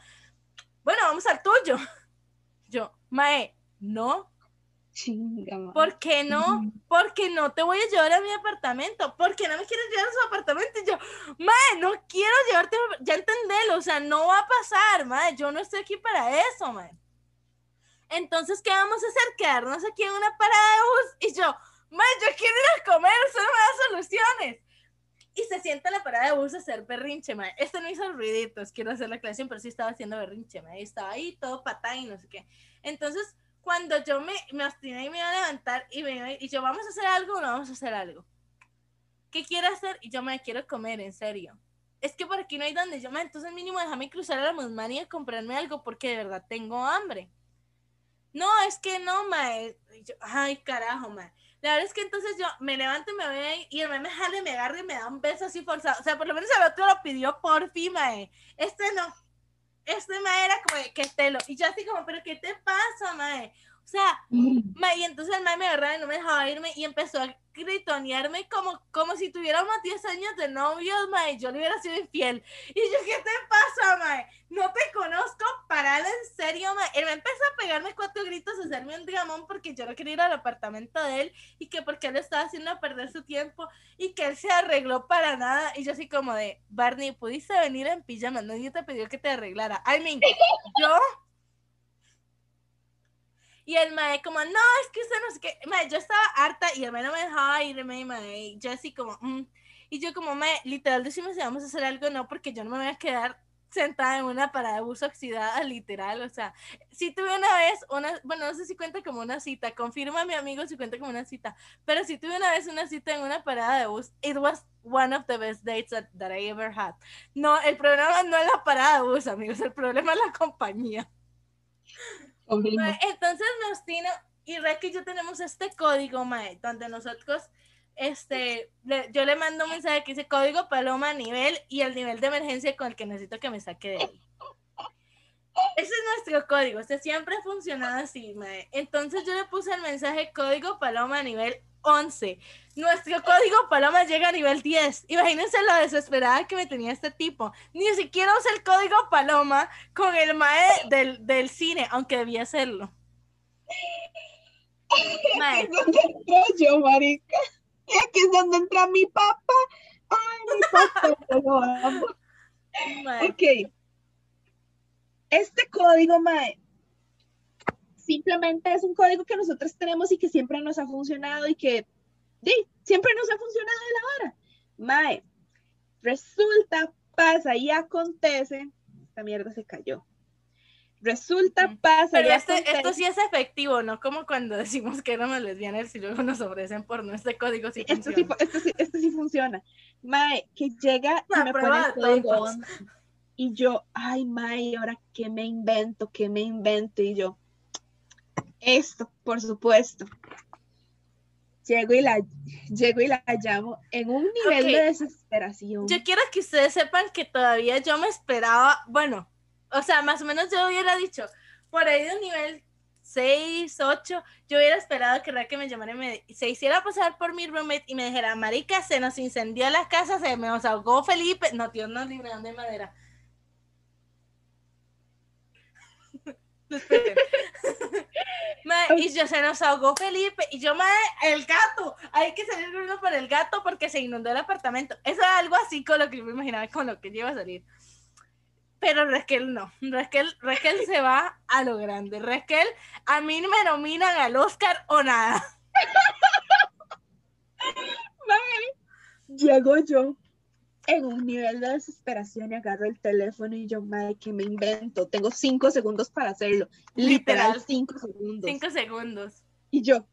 Bueno, vamos al tuyo. Yo, mae, no, Chinga, mae. ¿por qué no? Porque no te voy a llevar a mi apartamento. ¿Por qué no me quieres llevar a su apartamento? Y yo, mae, no quiero llevarte, ya entendelo, o sea, no va a pasar, mae, yo no estoy aquí para eso, mae. Entonces, ¿qué vamos a hacer? Quedarnos aquí en una parada de bus. Y yo, mae, yo quiero ir a comer, usted no me da soluciones. Y se sienta en la parada de bus a hacer berrinche, mae. Este no hizo ruiditos, quiero hacer la aclaración, pero sí estaba haciendo berrinche, mae. Estaba ahí todo patán y no sé qué. Entonces, cuando yo me, me obstiné y me iba a levantar y, me iba- y yo, ¿vamos a hacer algo o no vamos a hacer algo? ¿Qué quiere hacer? Y yo me quiero comer, en serio. Es que por aquí no hay donde yo me, entonces mínimo déjame cruzar a la Musmani a comprarme algo porque de verdad tengo hambre. No, es que no, mae. Y yo, ay, carajo, mae. La verdad es que entonces yo me levanto y me voy y el mae me jala y me agarra y me da un beso así forzado. O sea, por lo menos el otro lo pidió por fin, mae. Este no. Este mae era como de, que te lo. Y yo así como, pero ¿qué te pasa, mae? O sea, y entonces el mae me agarraba y no me dejaba irme y empezó a gritonearme como, como si tuviéramos 10 años de novios, mae, yo le hubiera sido infiel. Y yo, ¿qué te pasa, mae? No te conozco, parada en serio, mae. Él me empezó a pegarme cuatro gritos, a hacerme un dramón porque yo no quería ir al apartamento de él y que porque él estaba haciendo perder su tiempo y que él se arregló para nada. Y yo así como de, Barney, pudiste venir en pijama, nadie te pidió que te arreglara. I mean, yo y el mae como, no, es que usted no sé qué. Mae, yo estaba harta y el mae no me dejaba irme, mae. Y yo así como, mm. Y yo como, mae, literal, decimos si vamos a hacer algo, no, porque yo no me voy a quedar sentada en una parada de bus oxidada, literal. O sea, sí tuve una vez, una, bueno, no sé si cuenta como una cita, confirma mi amigo si cuenta como una cita, pero sí tuve una vez una cita en una parada de bus. It was one of the best dates that, that I ever had. No, el problema no es la parada de bus, amigos, el problema es la compañía. Mae, Entonces obstino y Rex y yo tenemos este código, mae, donde nosotros, este, le- yo le mando un mensaje que dice código paloma nivel y el nivel de emergencia con el que necesito que me saque de ahí. Ese es nuestro código, este siempre ha funcionado así, mae. Entonces yo le puse el mensaje código paloma nivel 11. Nuestro código paloma llega a nivel 10. Imagínense lo desesperada que me tenía este tipo. Ni siquiera usé el código paloma con el mae del, del cine, aunque debía hacerlo. Mae, Aquí es donde entro yo, marica. Y aquí es donde entra mi papá. Ay, mi papá. Ok. Este código, Mae, simplemente es un código que nosotros tenemos y que siempre nos ha funcionado y que sí, siempre nos ha funcionado de la hora. Mae, resulta, pasa y acontece. Esta mierda se cayó. Resulta, Mm. pasa Pero y este, acontece. esto sí es efectivo, no como cuando decimos que éramos lesbianas y luego nos ofrecen porno. Este código sí esto, sí, funciona. esto, sí, esto sí funciona. Mae, que llega y me pone el de código tontos. 11. Y yo, ay, Mae, ¿y ahora qué me invento? ¿Qué me invento? Y yo, esto, por supuesto. Llego y la, llego y la llamo en un nivel de desesperación. Yo quiero que ustedes sepan que todavía yo me esperaba, bueno, o sea, más o menos yo hubiera dicho, por ahí de un nivel 6, 8, yo hubiera esperado que Raquel me llamara y me, se hiciera pasar por mi roommate y me dijera, marica, se nos incendió la casa, se me ahogó Felipe, no, Dios nos libre de madera. Esperen. Y yo se nos ahogó Felipe y yo, mae, el gato, hay que salir corriendo por el gato porque se inundó el apartamento. Eso era algo así con lo que yo me imaginaba con lo que yo iba a salir. Pero Raquel no, Raquel, Raquel se va a lo grande. Raquel, a mí me nominan al Oscar o nada. Llego yo en un nivel de desesperación y agarro el teléfono y yo, madre, que me invento? Tengo cinco segundos para hacerlo. Literal, Literal. cinco segundos. Cinco segundos. Y yo,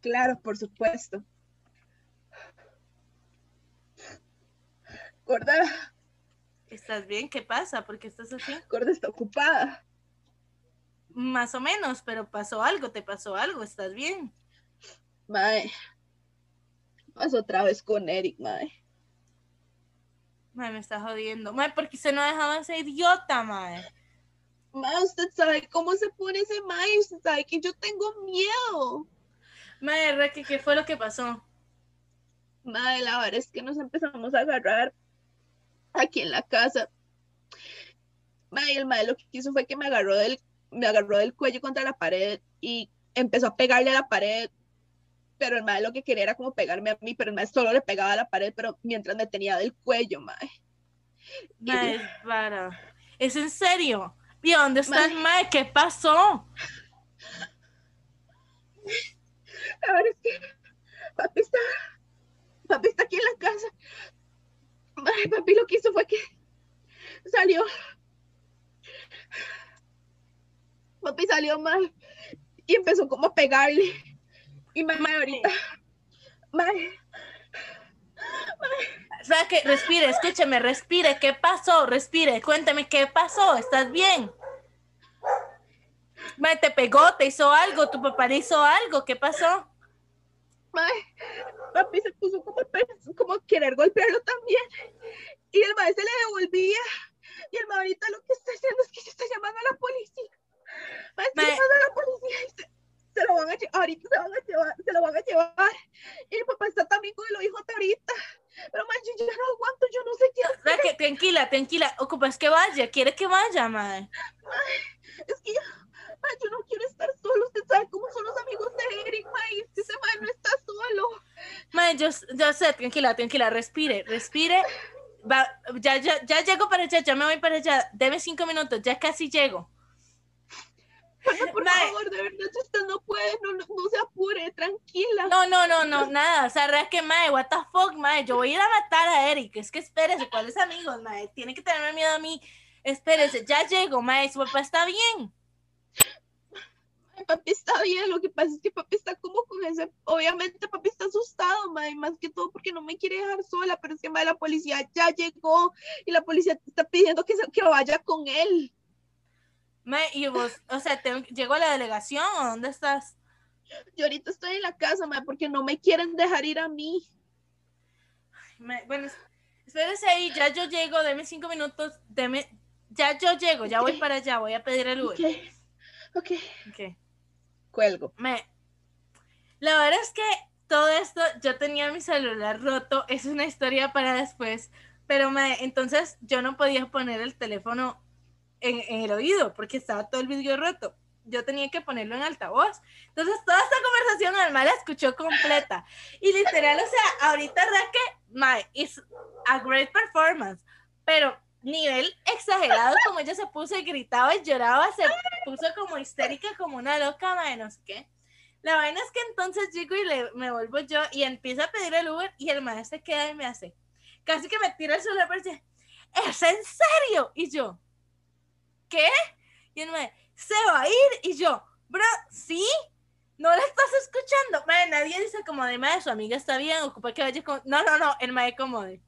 claro, por supuesto. Gorda, ¿Estás bien? ¿Qué pasa? ¿Por qué estás así? Gorda está ocupada. Más o menos, pero pasó algo, te pasó algo, ¿estás bien? Mae, pasó otra vez con Eric, mae. Mae, me está jodiendo. Mae, ¿por qué se no dejaba ser idiota, mae? Mae, usted sabe cómo se pone ese mae, usted sabe que yo tengo miedo. Mae, Raquel, ¿qué fue lo que pasó? Mae, la verdad es que nos empezamos a agarrar aquí en la casa y el mae lo que hizo fue que me agarró del, me agarró del cuello contra la pared y empezó a pegarle a la pared. Pero el mae lo que quería era como pegarme a mí, pero el mae solo le pegaba a la pared, pero mientras me tenía del cuello, mae. Y- Mae, para. ¿Es en serio? ¿Y dónde está el Mae. ¿Qué pasó? Ahora es que papi está, papi está aquí en la casa. Papi lo que hizo fue que salió. Papi salió mal y empezó como a pegarle. Y mamá ahorita, mae, O sea, que respire, escúcheme, respire. ¿Qué pasó? Respire, cuéntame, ¿qué pasó? ¿Estás bien? Mae, te pegó, te hizo algo, tu papá le hizo algo, ¿qué pasó? mae, papi se puso como, como querer golpearlo también. Y el mae se le devolvía. Y el mae ahorita lo que está haciendo es que se está llamando a la policía. Mae, está llamando a la policía y se, lo van a llevar, ahorita se, van a llevar, se lo van a llevar. Y el papá está también con el hijo ahorita. Pero mae, yo ya no aguanto, yo no sé qué hacer. Que, tranquila, tranquila, ocupas que vaya, quiere que vaya, mae. Es que ya, mae, yo no quiero estar solo. Usted sabe cómo son los amigos de Eric, mae. Es que ese mae no está solo. Mae, yo, yo sé, tranquila, tranquila, respire, respire. Va, ya, ya, ya llego para allá, ya me voy para allá. Deme cinco minutos, ya casi llego. Por favor, de verdad, usted no puede, no, no, no se apure, tranquila. No, no, no, no, nada. O sea, es que, mae, what the fuck, mae. Yo voy a ir a matar a Eric. Es que espérese, ¿cuáles amigos, mae? Tiene que tenerme miedo a mí. Espérese, ya llego, mae. Su papá está bien. Ay, papi está bien, lo que pasa es que papi está como con ese, obviamente papi está asustado, mae, más que todo porque no me quiere dejar sola, pero es que mae, la policía ya llegó y la policía está pidiendo que, se- que vaya con él. Mae, y vos, o sea, tengo- ¿llego a la delegación o dónde estás? Yo ahorita estoy en la casa, mae, porque no me quieren dejar ir a mí. Mae, bueno, es- espérese ahí, ya yo llego, deme cinco minutos, deme, ya yo llego, ya voy para allá, voy a pedir el Uber. Ok, ok, Ok. cuelgo. Me... La verdad es que todo esto, yo tenía mi celular roto, es una historia para después, pero me... entonces yo no podía poner el teléfono en, en el oído porque estaba todo el vídeo roto. Yo tenía que ponerlo en altavoz. Entonces toda esta conversación Alma la escuchó completa. Y literal, o sea, ahorita Raque, my, is a great performance, pero nivel exagerado como ella se puso y gritaba y lloraba, se puso como histérica, como una loca, mae, no sé qué. La vaina es que entonces llego y le, me vuelvo yo y empiezo a pedir el Uber y el maestro se queda y me hace, casi que me tira el celular, pero dice, ¿es en serio? Y yo, ¿qué? Y él me se va a ir y yo, bro, ¿sí? ¿No la estás escuchando? Mae, nadie dice como de, mae, su amiga está bien, ocupa que vaya con... No, no, no, el mae como de...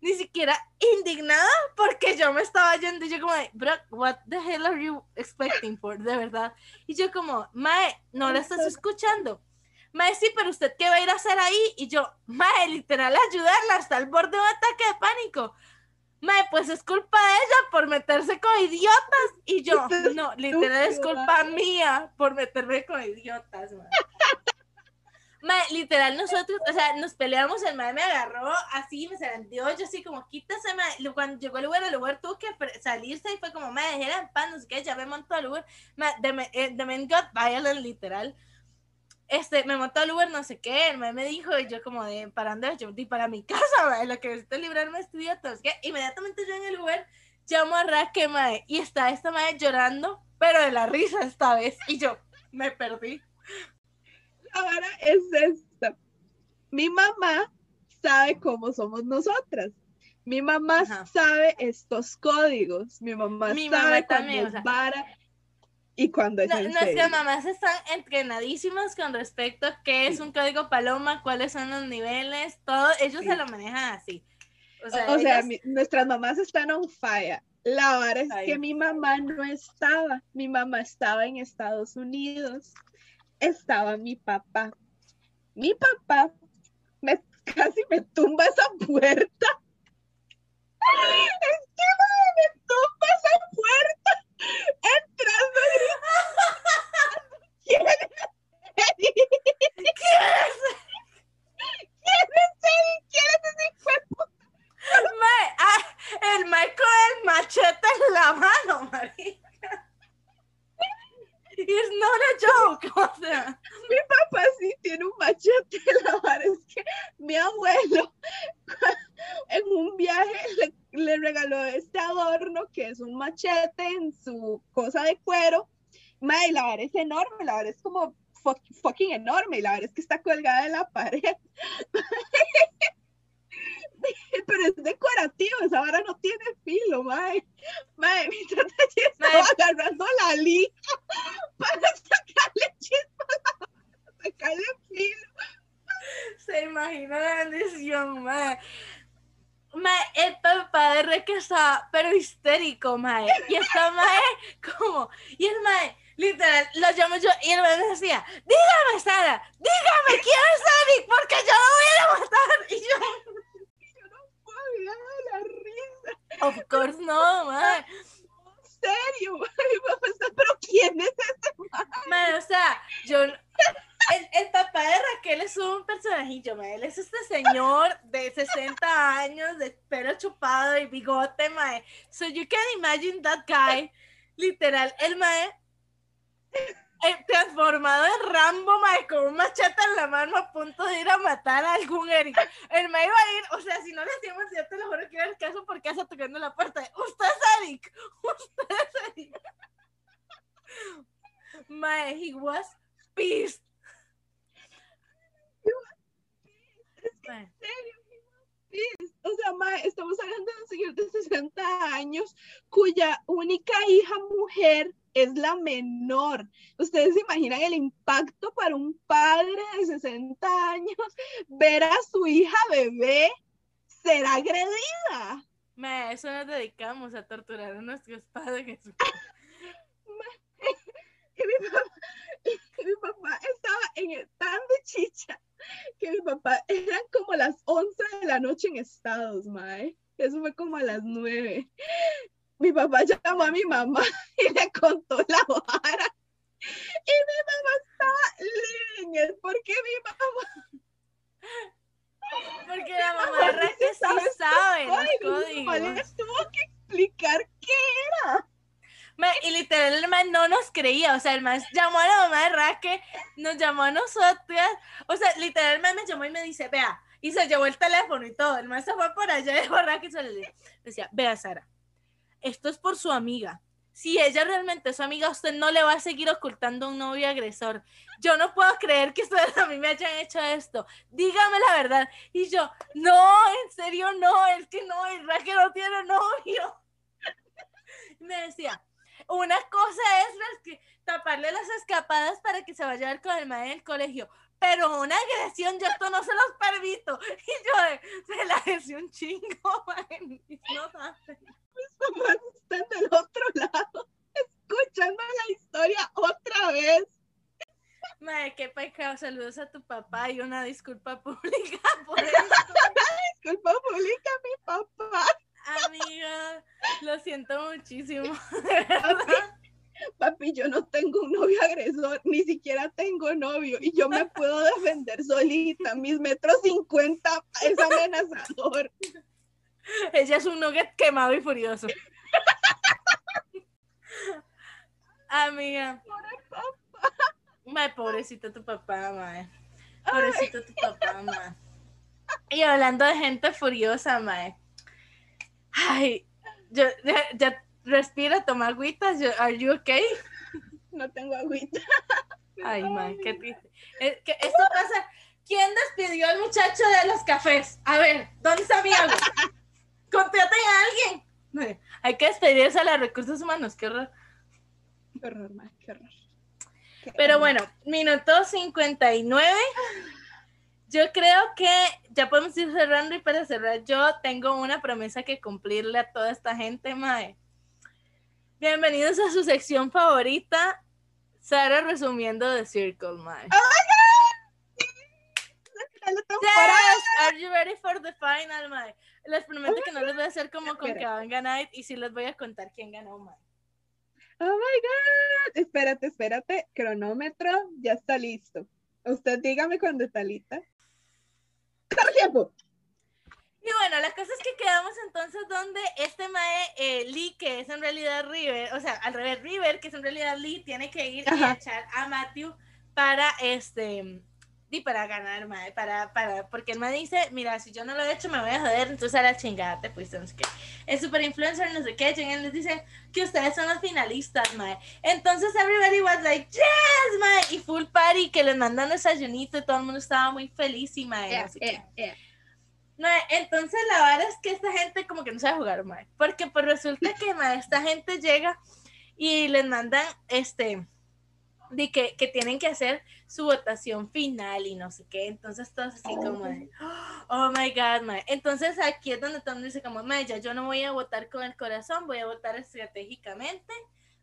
Ni siquiera indignada porque yo me estaba yendo y yo como de, bro, what the hell are you expecting for, de verdad. Y yo como, mae, no la estás escuchando. Mae, sí, pero usted qué va a ir a hacer ahí? Y yo, mae, literal, ayudarla hasta el borde de un ataque de pánico. Mae, pues es culpa de ella por meterse con idiotas. Y yo, no, literal es culpa mía por meterme con idiotas, mae. Mae, literal, nosotros, o sea, nos peleamos, el mae me agarró así, me zarandeó, yo así como, quítase, mae. Cuando llegó el Uber, el Uber tuvo que salirse y fue como, mae, dejera en paz, no sé qué, ya me montó al Uber. Mae, the, eh, the man got violent, literal. Este, me montó al Uber, no sé qué, el me dijo, y yo como de, ¿para dónde? Yo, di para mi casa, mae, lo que necesito es librarme de sé qué. Inmediatamente yo en el Uber llamo a Raque, mae, y está esta mae llorando, pero de la risa esta vez, y yo, me perdí. Ahora es esta. Mi mamá sabe cómo somos nosotras. Mi mamá Ajá. sabe estos códigos. Mi mamá Mi sabe mamá cuando también, o sea, vara y cuando es No, en nuestras serio. mamás están entrenadísimas con respecto a qué es un código paloma, cuáles son los niveles, todo, ellos Sí. se lo manejan así. O sea, O sea, ellas- mi- nuestras mamás están on fire. La vara es Ay. que mi mamá no estaba. Mi mamá estaba en Estados Unidos. Estaba mi papá. Mi papá me, casi me tumba esa puerta. Es que me tumba esa puerta. Entrando y ¿Quién es? ¿Quién es Eddie? ¿Quién es ese puta? Mae, ah, el Michael, el machete en la mano, marica. It's not a joke, o sea. Mi papá sí tiene un machete la vara. Es que mi abuelo en un viaje le, le regaló este adorno que es un machete en su cosa de cuero. Y la vara es enorme, la vara es como fuck- fucking enorme y la verdad es que está colgada en la pared. Pero es decorativo, esa vara no tiene filo, mae. Mae, mi tata ya estaba agarrando la liga para sacarle chispas, para sacarle filo. Se imagina la bendición, mae. Mae, el papá de Reque estaba, pero histérico, mae. Y esta mae, como, y el mae, literal, lo llamo yo, y el mae me decía, dígame, Sara, dígame quién es Eric, porque yo lo voy a matar. Y yo, la risa. of course no, mae. En serio, mi papá está, pero ¿quién es ese? Mae, o sea, yo. El, el papá de Raquel es un personajillo, mae. Él es este señor de 60 años, de pelo chupado y bigote, mae. So you can imagine that guy. Literal, el mae. Eh, transformado en Rambo, mae, con un machete en la mano a punto de ir a matar a algún Eric. El mae iba a ir, o sea, si no le hacíamos, yo te lo juro que iba al caso por casa tocando la puerta. Usted es Eric, usted es Eric. Mae, he was pissed. ¿En serio? O sea, mae, estamos hablando de un señor de 60 años cuya única hija mujer es la menor. Ustedes se imaginan el impacto para un padre de 60 años ver a su hija bebé ser agredida. mae, eso nos dedicamos a torturar a nuestros padres. Jesús. Y mi papá, mi papá estaba en el tan de chicha que mi papá eran como las 11 de la noche en Estados, mae. Eso fue como a las 9. Mi papá llamó a mi mamá y le contó la vara. Y mi mamá estaba living it porque mi mamá Porque la mamá mamá de sí sabe sabe los mi mamá le códigos. tuvo que explicar qué era. Y literal el man no nos creía, o sea, el man llamó a la mamá de Raquel, nos llamó a nosotras, o sea, literal el man me llamó y me dice, vea, y se llevó el teléfono y todo, el man se fue por allá y dejó a Raquel se le decía, vea Sara, esto es por su amiga, si ella realmente es su amiga, usted no le va a seguir ocultando un novio agresor, yo no puedo creer que ustedes a mí me hayan hecho esto, dígame la verdad, y yo, no, en serio no, es que no, y Raquel no tiene novio, y me decía, una cosa es las que taparle las escapadas para que se vaya a ver con el maestro del colegio, pero una agresión yo esto no se los permito. Y yo de, se la agresión un chingo, man. Happening. Mis papás están del otro lado escuchando la historia otra vez. Madre, qué pecado. Saludos a tu papá y una disculpa pública por eso. Disculpa pública a mi papá. Amiga, lo siento muchísimo. Papi, papi, yo no tengo un novio agresor, ni siquiera tengo novio y yo me puedo defender solita. Mis metros cincuenta es amenazador. Ella es un nugget quemado y furioso. Amiga. Mae, pobrecito tu papá, mae. Pobrecito tu papá, mae. Y hablando de gente furiosa, mae. Ay, yo, ya, ya respira, toma agüitas. yo- Are you okay? No tengo agüita. Ay, mae, qué triste. Es que esto pasa. ¿Quién despidió al muchacho de los cafés? A ver, ¿dónde está mi agua? Contraten a alguien. Hay que despedirse a los recursos humanos, qué horror. Qué horror, ma, qué horror. Qué Pero horror. bueno, minuto 59. Yo creo que ya podemos ir cerrando y para cerrar yo tengo una promesa que cumplirle a toda esta gente, Mae. Bienvenidos a su sección favorita, Sara resumiendo The Circle, Mae. Final de temporada. Yes, are you ready for the final, Mae? Les prometo que no les voy a hacer como con que van a ganar y sí les voy a contar quién ganó, Mae. Oh my God. Espérate, espérate. Cronómetro ya está listo. Usted dígame cuando está lista. ¡Corre tiempo! Y bueno, la cosa es que quedamos entonces donde este mae eh, Lee, que es en realidad River, o sea, al revés, River, que es en realidad Lee, tiene que ir y Ajá. echar a Matthew para este y para ganar, mae, para, para, porque el mae dice, mira, si yo no lo he hecho me voy a joder, entonces a la chingada te fuiste, no sé qué. Es super influencer, no sé qué, y les dice que ustedes son los finalistas, mae. Entonces everybody was like, yes, mae, y full party, que les mandan desayunito y todo el mundo estaba muy feliz y mae, Yeah, no sé qué. yeah. Mae, entonces la verdad es que esta gente como que no sabe jugar, mae. Porque pues resulta que mae, esta gente llega y les mandan este de que, que tienen que hacer su votación final y no sé qué. Entonces todos así como de, oh my god, mae. Entonces aquí es donde mundo dice como, ya yo no voy a votar con el corazón, voy a votar estratégicamente.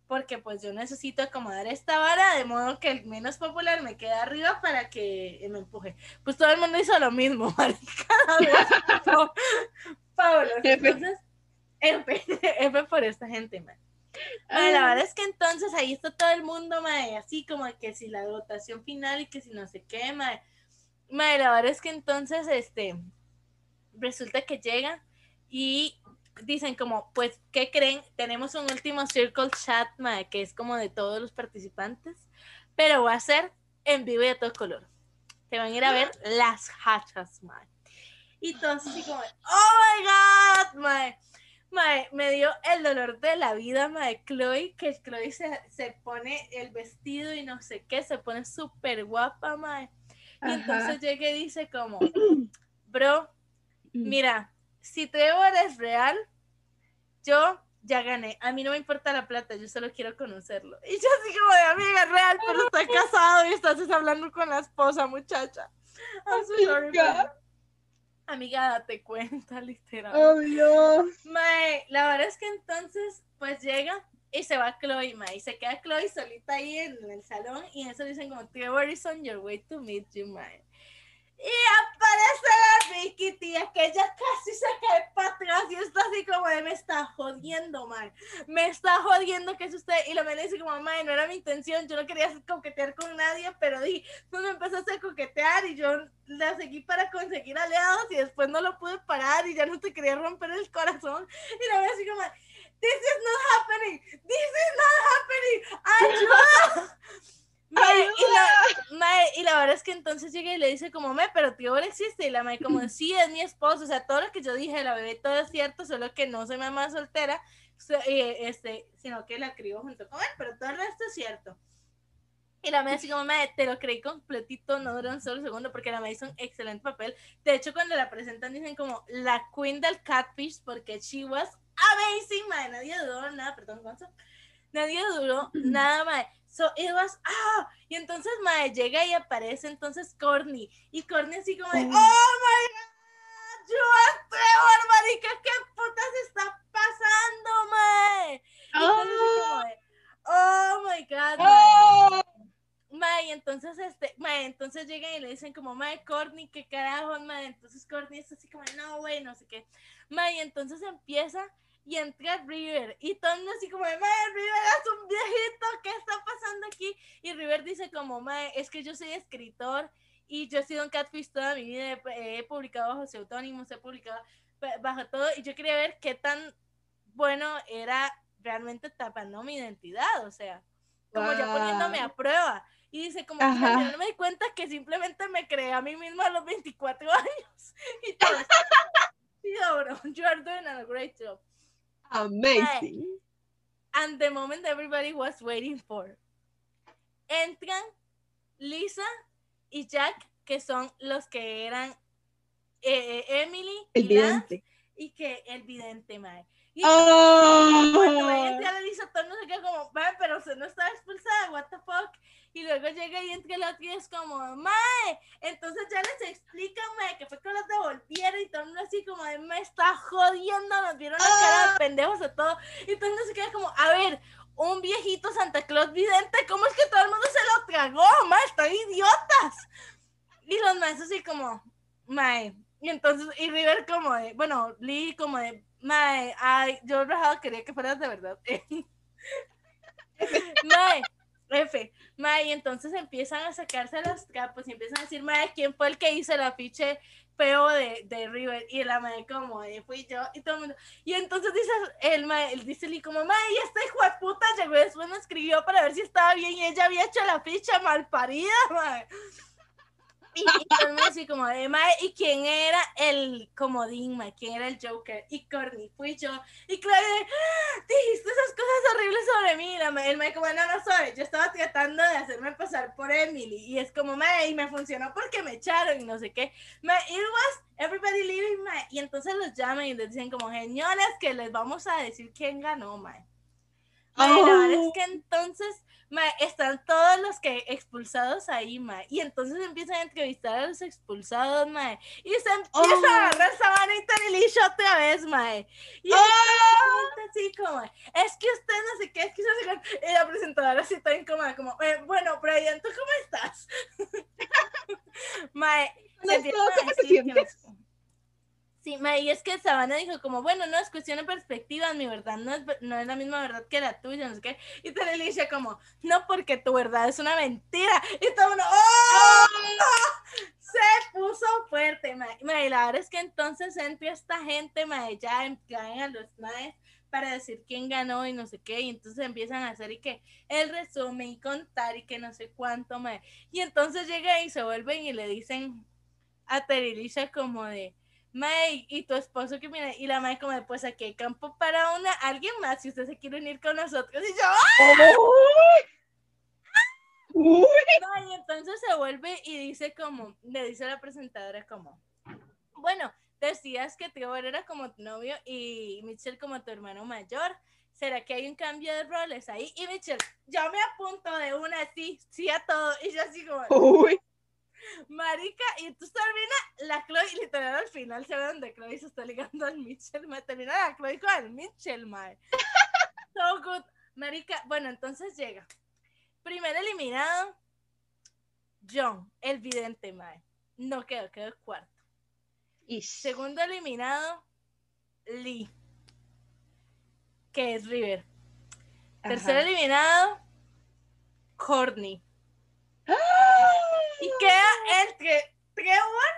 Porque pues yo necesito acomodar esta vara de modo que el menos popular me quede arriba para que me empuje. Pues todo el mundo hizo lo mismo, Pablo, entonces, F, F por esta gente, man. Mae, la verdad es que entonces ahí está todo el mundo, mae, así como que si la votación final y que si no sé qué, mae. Mae, la verdad es que entonces, este, resulta que llegan y dicen como, pues, ¿qué creen? Tenemos un último circle chat, mae, que es como de todos los participantes, pero va a ser en vivo y a todo color. Te van a ir a ver las hachas, mae. Y todos así como, oh my god, mae. Mae, me dio el dolor de la vida, mae, Chloe, que Chloe se, se pone el vestido y no sé qué, se pone súper guapa, mae. Y Ajá. entonces llega y dice como, bro, Mm. mira, si Trevor es real, yo ya gané. A mí no me importa la plata, yo solo quiero conocerlo. Y yo así como de amiga real, pero está casado y estás hablando con la esposa, muchacha. I'm so sorry, Amiga. date cuenta, literal. Oh, Dios. Mae, la verdad es que entonces, pues llega y se va Chloe, mae, y se queda Chloe solita ahí en el salón y en eso dicen como, Trevor is on your way to meet you, mae. Y aparece la Vicky, tía, que ella casi se cae para atrás y está así como de, me está jodiendo, mae. Me está jodiendo que es usted. Y la me dice como, mae, no era mi intención, yo no quería coquetear con nadie, pero di, pues me empezaste a coquetear y yo la seguí para conseguir aliados y después no lo pude parar y ya no te quería romper el corazón. Y la veo así como, this is not happening, this is not happening, ayuda. Mae, y, la, mae, y la verdad es que entonces llega y le dice como, me, pero tío existe. Y la mae como, sí, es mi esposo. O sea, todo lo que yo dije, la bebé, todo es cierto, solo que no soy mamá soltera, so- eh, este, sino que la crió junto con él, pero todo el resto es cierto. Y la mae así como, mae, te lo creí completito, no duró un solo segundo, porque la mae hizo un excelente papel. De hecho, cuando la presentan dicen como la queen del catfish, porque she was amazing, mae. Nadie dudó nada, perdón, Gonzo. Nadie duró nada, mae. So it was, ah, y entonces mae llega y aparece entonces Corny, y Corny así como de, oh my god, yo Trevor, marica, ¿qué putas está pasando, mae? Y como de, oh my god. Oh. Mae, entonces este, mae, entonces llegan y le dicen como, mae, Courtney, qué carajo, mae, entonces Courtney es así como, no, güey, no sé qué. Mae, entonces empieza y entra River y todo así como, mae, River es un viejito, ¿qué está pasando aquí? Y River dice como, mae, es que yo soy escritor y yo he sido un catfish toda mi vida, he, publicado bajo seudónimos, he publicado ba- bajo todo y yo quería ver qué tan bueno era realmente tapando mi identidad, o sea, como ya poniéndome a prueba. Y dice, como que final me di cuenta que simplemente me creé a mí misma a los 24 años. Y todo. Sí, bro, you are doing a great job. Amazing. And the moment everybody was waiting for. Entran Lisa y Jack, que son los que eran eh, eh, Emily El y Lance, y que el vidente, mae. Y Oh. cuando entra Lisa, todo mundo se queda como, pero usted no estaba expulsada, what the fuck. Y luego llega y entra la otra y es como, mae, entonces ya les explican, mae, que fue que los devolvieron y todo el mundo así como, de, me está jodiendo, nos vieron la cara de pendejos a todo. Y todo el mundo se queda como, a ver, un viejito Santa Claus vidente, ¿cómo es que todo el mundo se lo tragó, mae? Están idiotas. Y los maes así como, mae. Y entonces, y River como de, bueno, Lee como de, mae, ay, yo rajado quería que fueras de verdad. mae. F, mae, y entonces empiezan a sacarse los trapos y empiezan a decir, mae, ¿quién fue el que hizo el afiche feo de, de River? Y la mae como, "Eh, fui yo, y todo el mundo, y entonces dice el mae, él dice Lee como, mae, y esta hijo puta llegó después me escribió para ver si estaba bien y ella había hecho la ficha mal parida, mae. Y, y todo el mundo así como, de, mae, ¿y quién era el comodín, mae? ¿Quién era el Joker? Y Courtney, fui yo. Y Claudia, "Ah, dijiste esas cosas horribles sobre mí. La mae- el mae como, no, no soy. Yo estaba tratando de hacerme pasar por Emily. Y es como, mae, y me funcionó porque me echaron y no sé qué. Mae, it was everybody leaving, mae. Y entonces los llaman y les dicen como, señoras, que les vamos a decir quién ganó, mae. Mae, la verdad es Oh. que entonces, mae, están todos los que expulsados ahí, mae. Y entonces empiezan a entrevistar a los expulsados, mae. Y se empieza Oh. a agarrar Sabana y Tanelisha otra vez, mae. Y Oh. así como, es que usted no sé qué, es que no sé qué. Y la presentadora así está incómoda, como, eh, bueno, Brian, ¿tú cómo estás? mae, No, se no- Sí, ma, y es que Sabana dijo como, bueno, no, es cuestión de perspectivas, mi verdad no es, no es la misma verdad que la tuya, no sé qué. Y Tanelisha como, no, porque tu verdad es una mentira. Y todo uno, ¡oh! Se puso fuerte, ma. Ma, y la verdad es que entonces entra esta gente, ma, ya en- traen a los maes para decir quién ganó y no sé qué, y entonces empiezan a hacer y que el resumen y contar y que no sé cuánto, ma. Y entonces llega y se vuelven y le dicen a Terilisha como de, Mae, y tu esposo que mira, y la Mae como pues aquí hay campo para una, alguien más, si usted se quiere unir con nosotros, y yo, ¡ah! Uy. No, y entonces se vuelve y dice como, le dice a la presentadora como, bueno, decías que Trevor era como tu novio y Mitchell como tu hermano mayor. ¿Será que hay un cambio de roles ahí? Y Mitchell, yo me apunto de una así, sí a todo. Y yo así como, Uy. Marica, y entonces termina la Chloe, y literal al final se ve donde Chloe se está ligando al Mitchell, me termina la Chloe con el Mitchell, mae. So good. Marica, bueno, entonces llega. Primer eliminado, John, el vidente, mae. No quedó, quedó cuarto. Ish. Segundo eliminado, Lee, que es River. Tercer Ajá. eliminado, Courtney. ¡Ah! Y queda entre Trevor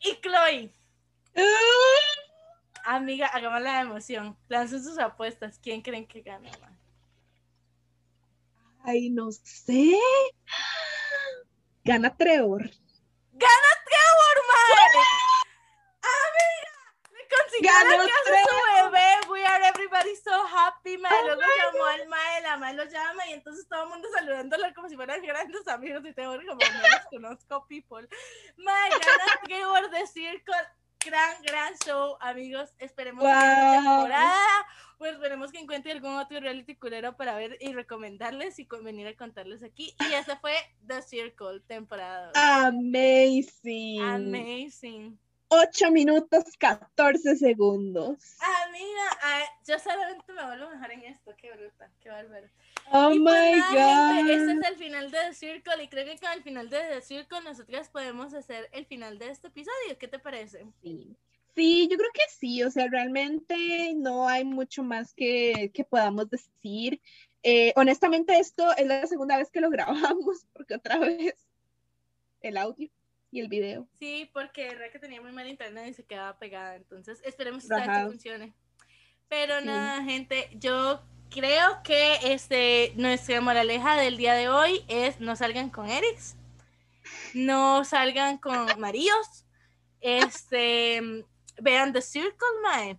y Chloe. Amiga, hagamos la emoción. Lancen sus apuestas. ¿Quién creen que gana? ma? Ay, no sé. Gana Trevor. ¡Gana Trevor, madre! Consiguió ¡Ganó la casa su bebé. We are everybody so happy, mae. Oh Luego llamó al mae, la mae lo llama y entonces todo el mundo saludándolo como si fueran grandes amigos y Trevor como no los conozco, people. Mae, gana Trevor de Circle. Gran, gran show, amigos. Esperemos que esta Wow. temporada, pues esperemos que encuentre algún otro reality culero para ver y recomendarles y venir a contarles aquí. Y esa fue The Circle, temporada. Amazing. Amazing. 8 minutos 14 segundos. Amiga, ay, yo solamente me vuelvo mejor en esto. Qué bruta, qué bárbaro. Oh y pues my gente, god. este es el final de The Circle y creo que con el final de The Circle nosotras podemos hacer el final de este episodio. ¿Qué te parece? Sí. Sí, yo creo que sí, o sea, realmente no hay mucho más que, que podamos decir. Eh, honestamente, esto es la segunda vez que lo grabamos, porque otra vez el audio y el video. Sí, porque era que tenía muy mal internet y se quedaba pegada. Entonces, esperemos que esta funcione. Pero Sí. nada, gente, yo creo que este, nuestra moraleja del día de hoy es no salgan con Erics, no salgan con Maríos, este, vean The Circle, mae.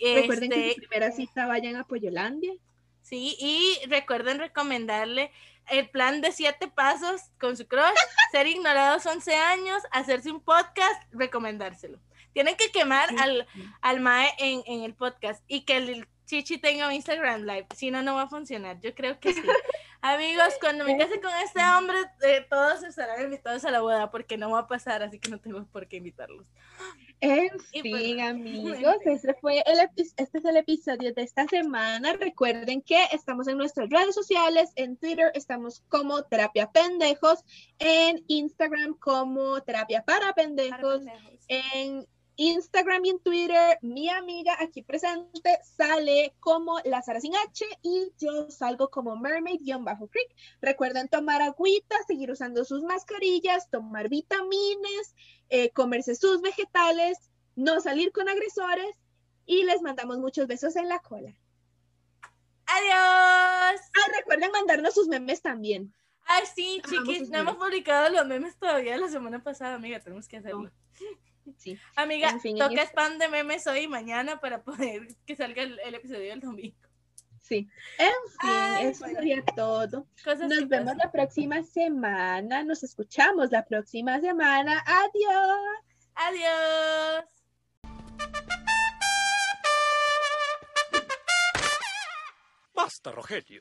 Recuerden que Este, su primera cita vayan a Pollolandia. Sí, y recuerden recomendarle el plan de siete pasos con su crush, ser ignorados 11 años, hacerse un podcast, recomendárselo. Tienen que quemar Sí. al, al Mae en, en el podcast y que el Chichi tenga un Instagram Live, si no, no va a funcionar. Yo creo que sí. Amigos, cuando me case con este hombre, eh, todos estarán invitados a la boda porque no va a pasar, así que no tengo por qué invitarlos. En Y pues, fin, bueno, amigos, este fue el este es el episodio de esta semana. Recuerden que estamos en nuestras redes sociales, en Twitter estamos como Terapia Pendejos, en Instagram como Terapia para Para Pendejos, pendejos. en Instagram y en Twitter, mi amiga aquí presente sale como la Sara sin H y yo salgo como mermaid-creek. Recuerden tomar agüita, seguir usando sus mascarillas, tomar vitaminas, eh, comerse sus vegetales, no salir con agresores y les mandamos muchos besos en la cola. ¡Adiós! Ah, recuerden mandarnos sus memes también. Ay, sí, chiquis, no hemos publicado los memes todavía la semana pasada, amiga, tenemos que hacerlo. Sí. Amiga, En fin, en toca spam de memes hoy y mañana para poder que salga el, el episodio del domingo. Sí. En fin, Ay, eso bueno. sería todo. Cosas Nos vemos pasan. la próxima semana. Nos escuchamos la próxima semana. Adiós. Adiós. Basta, Rogelio.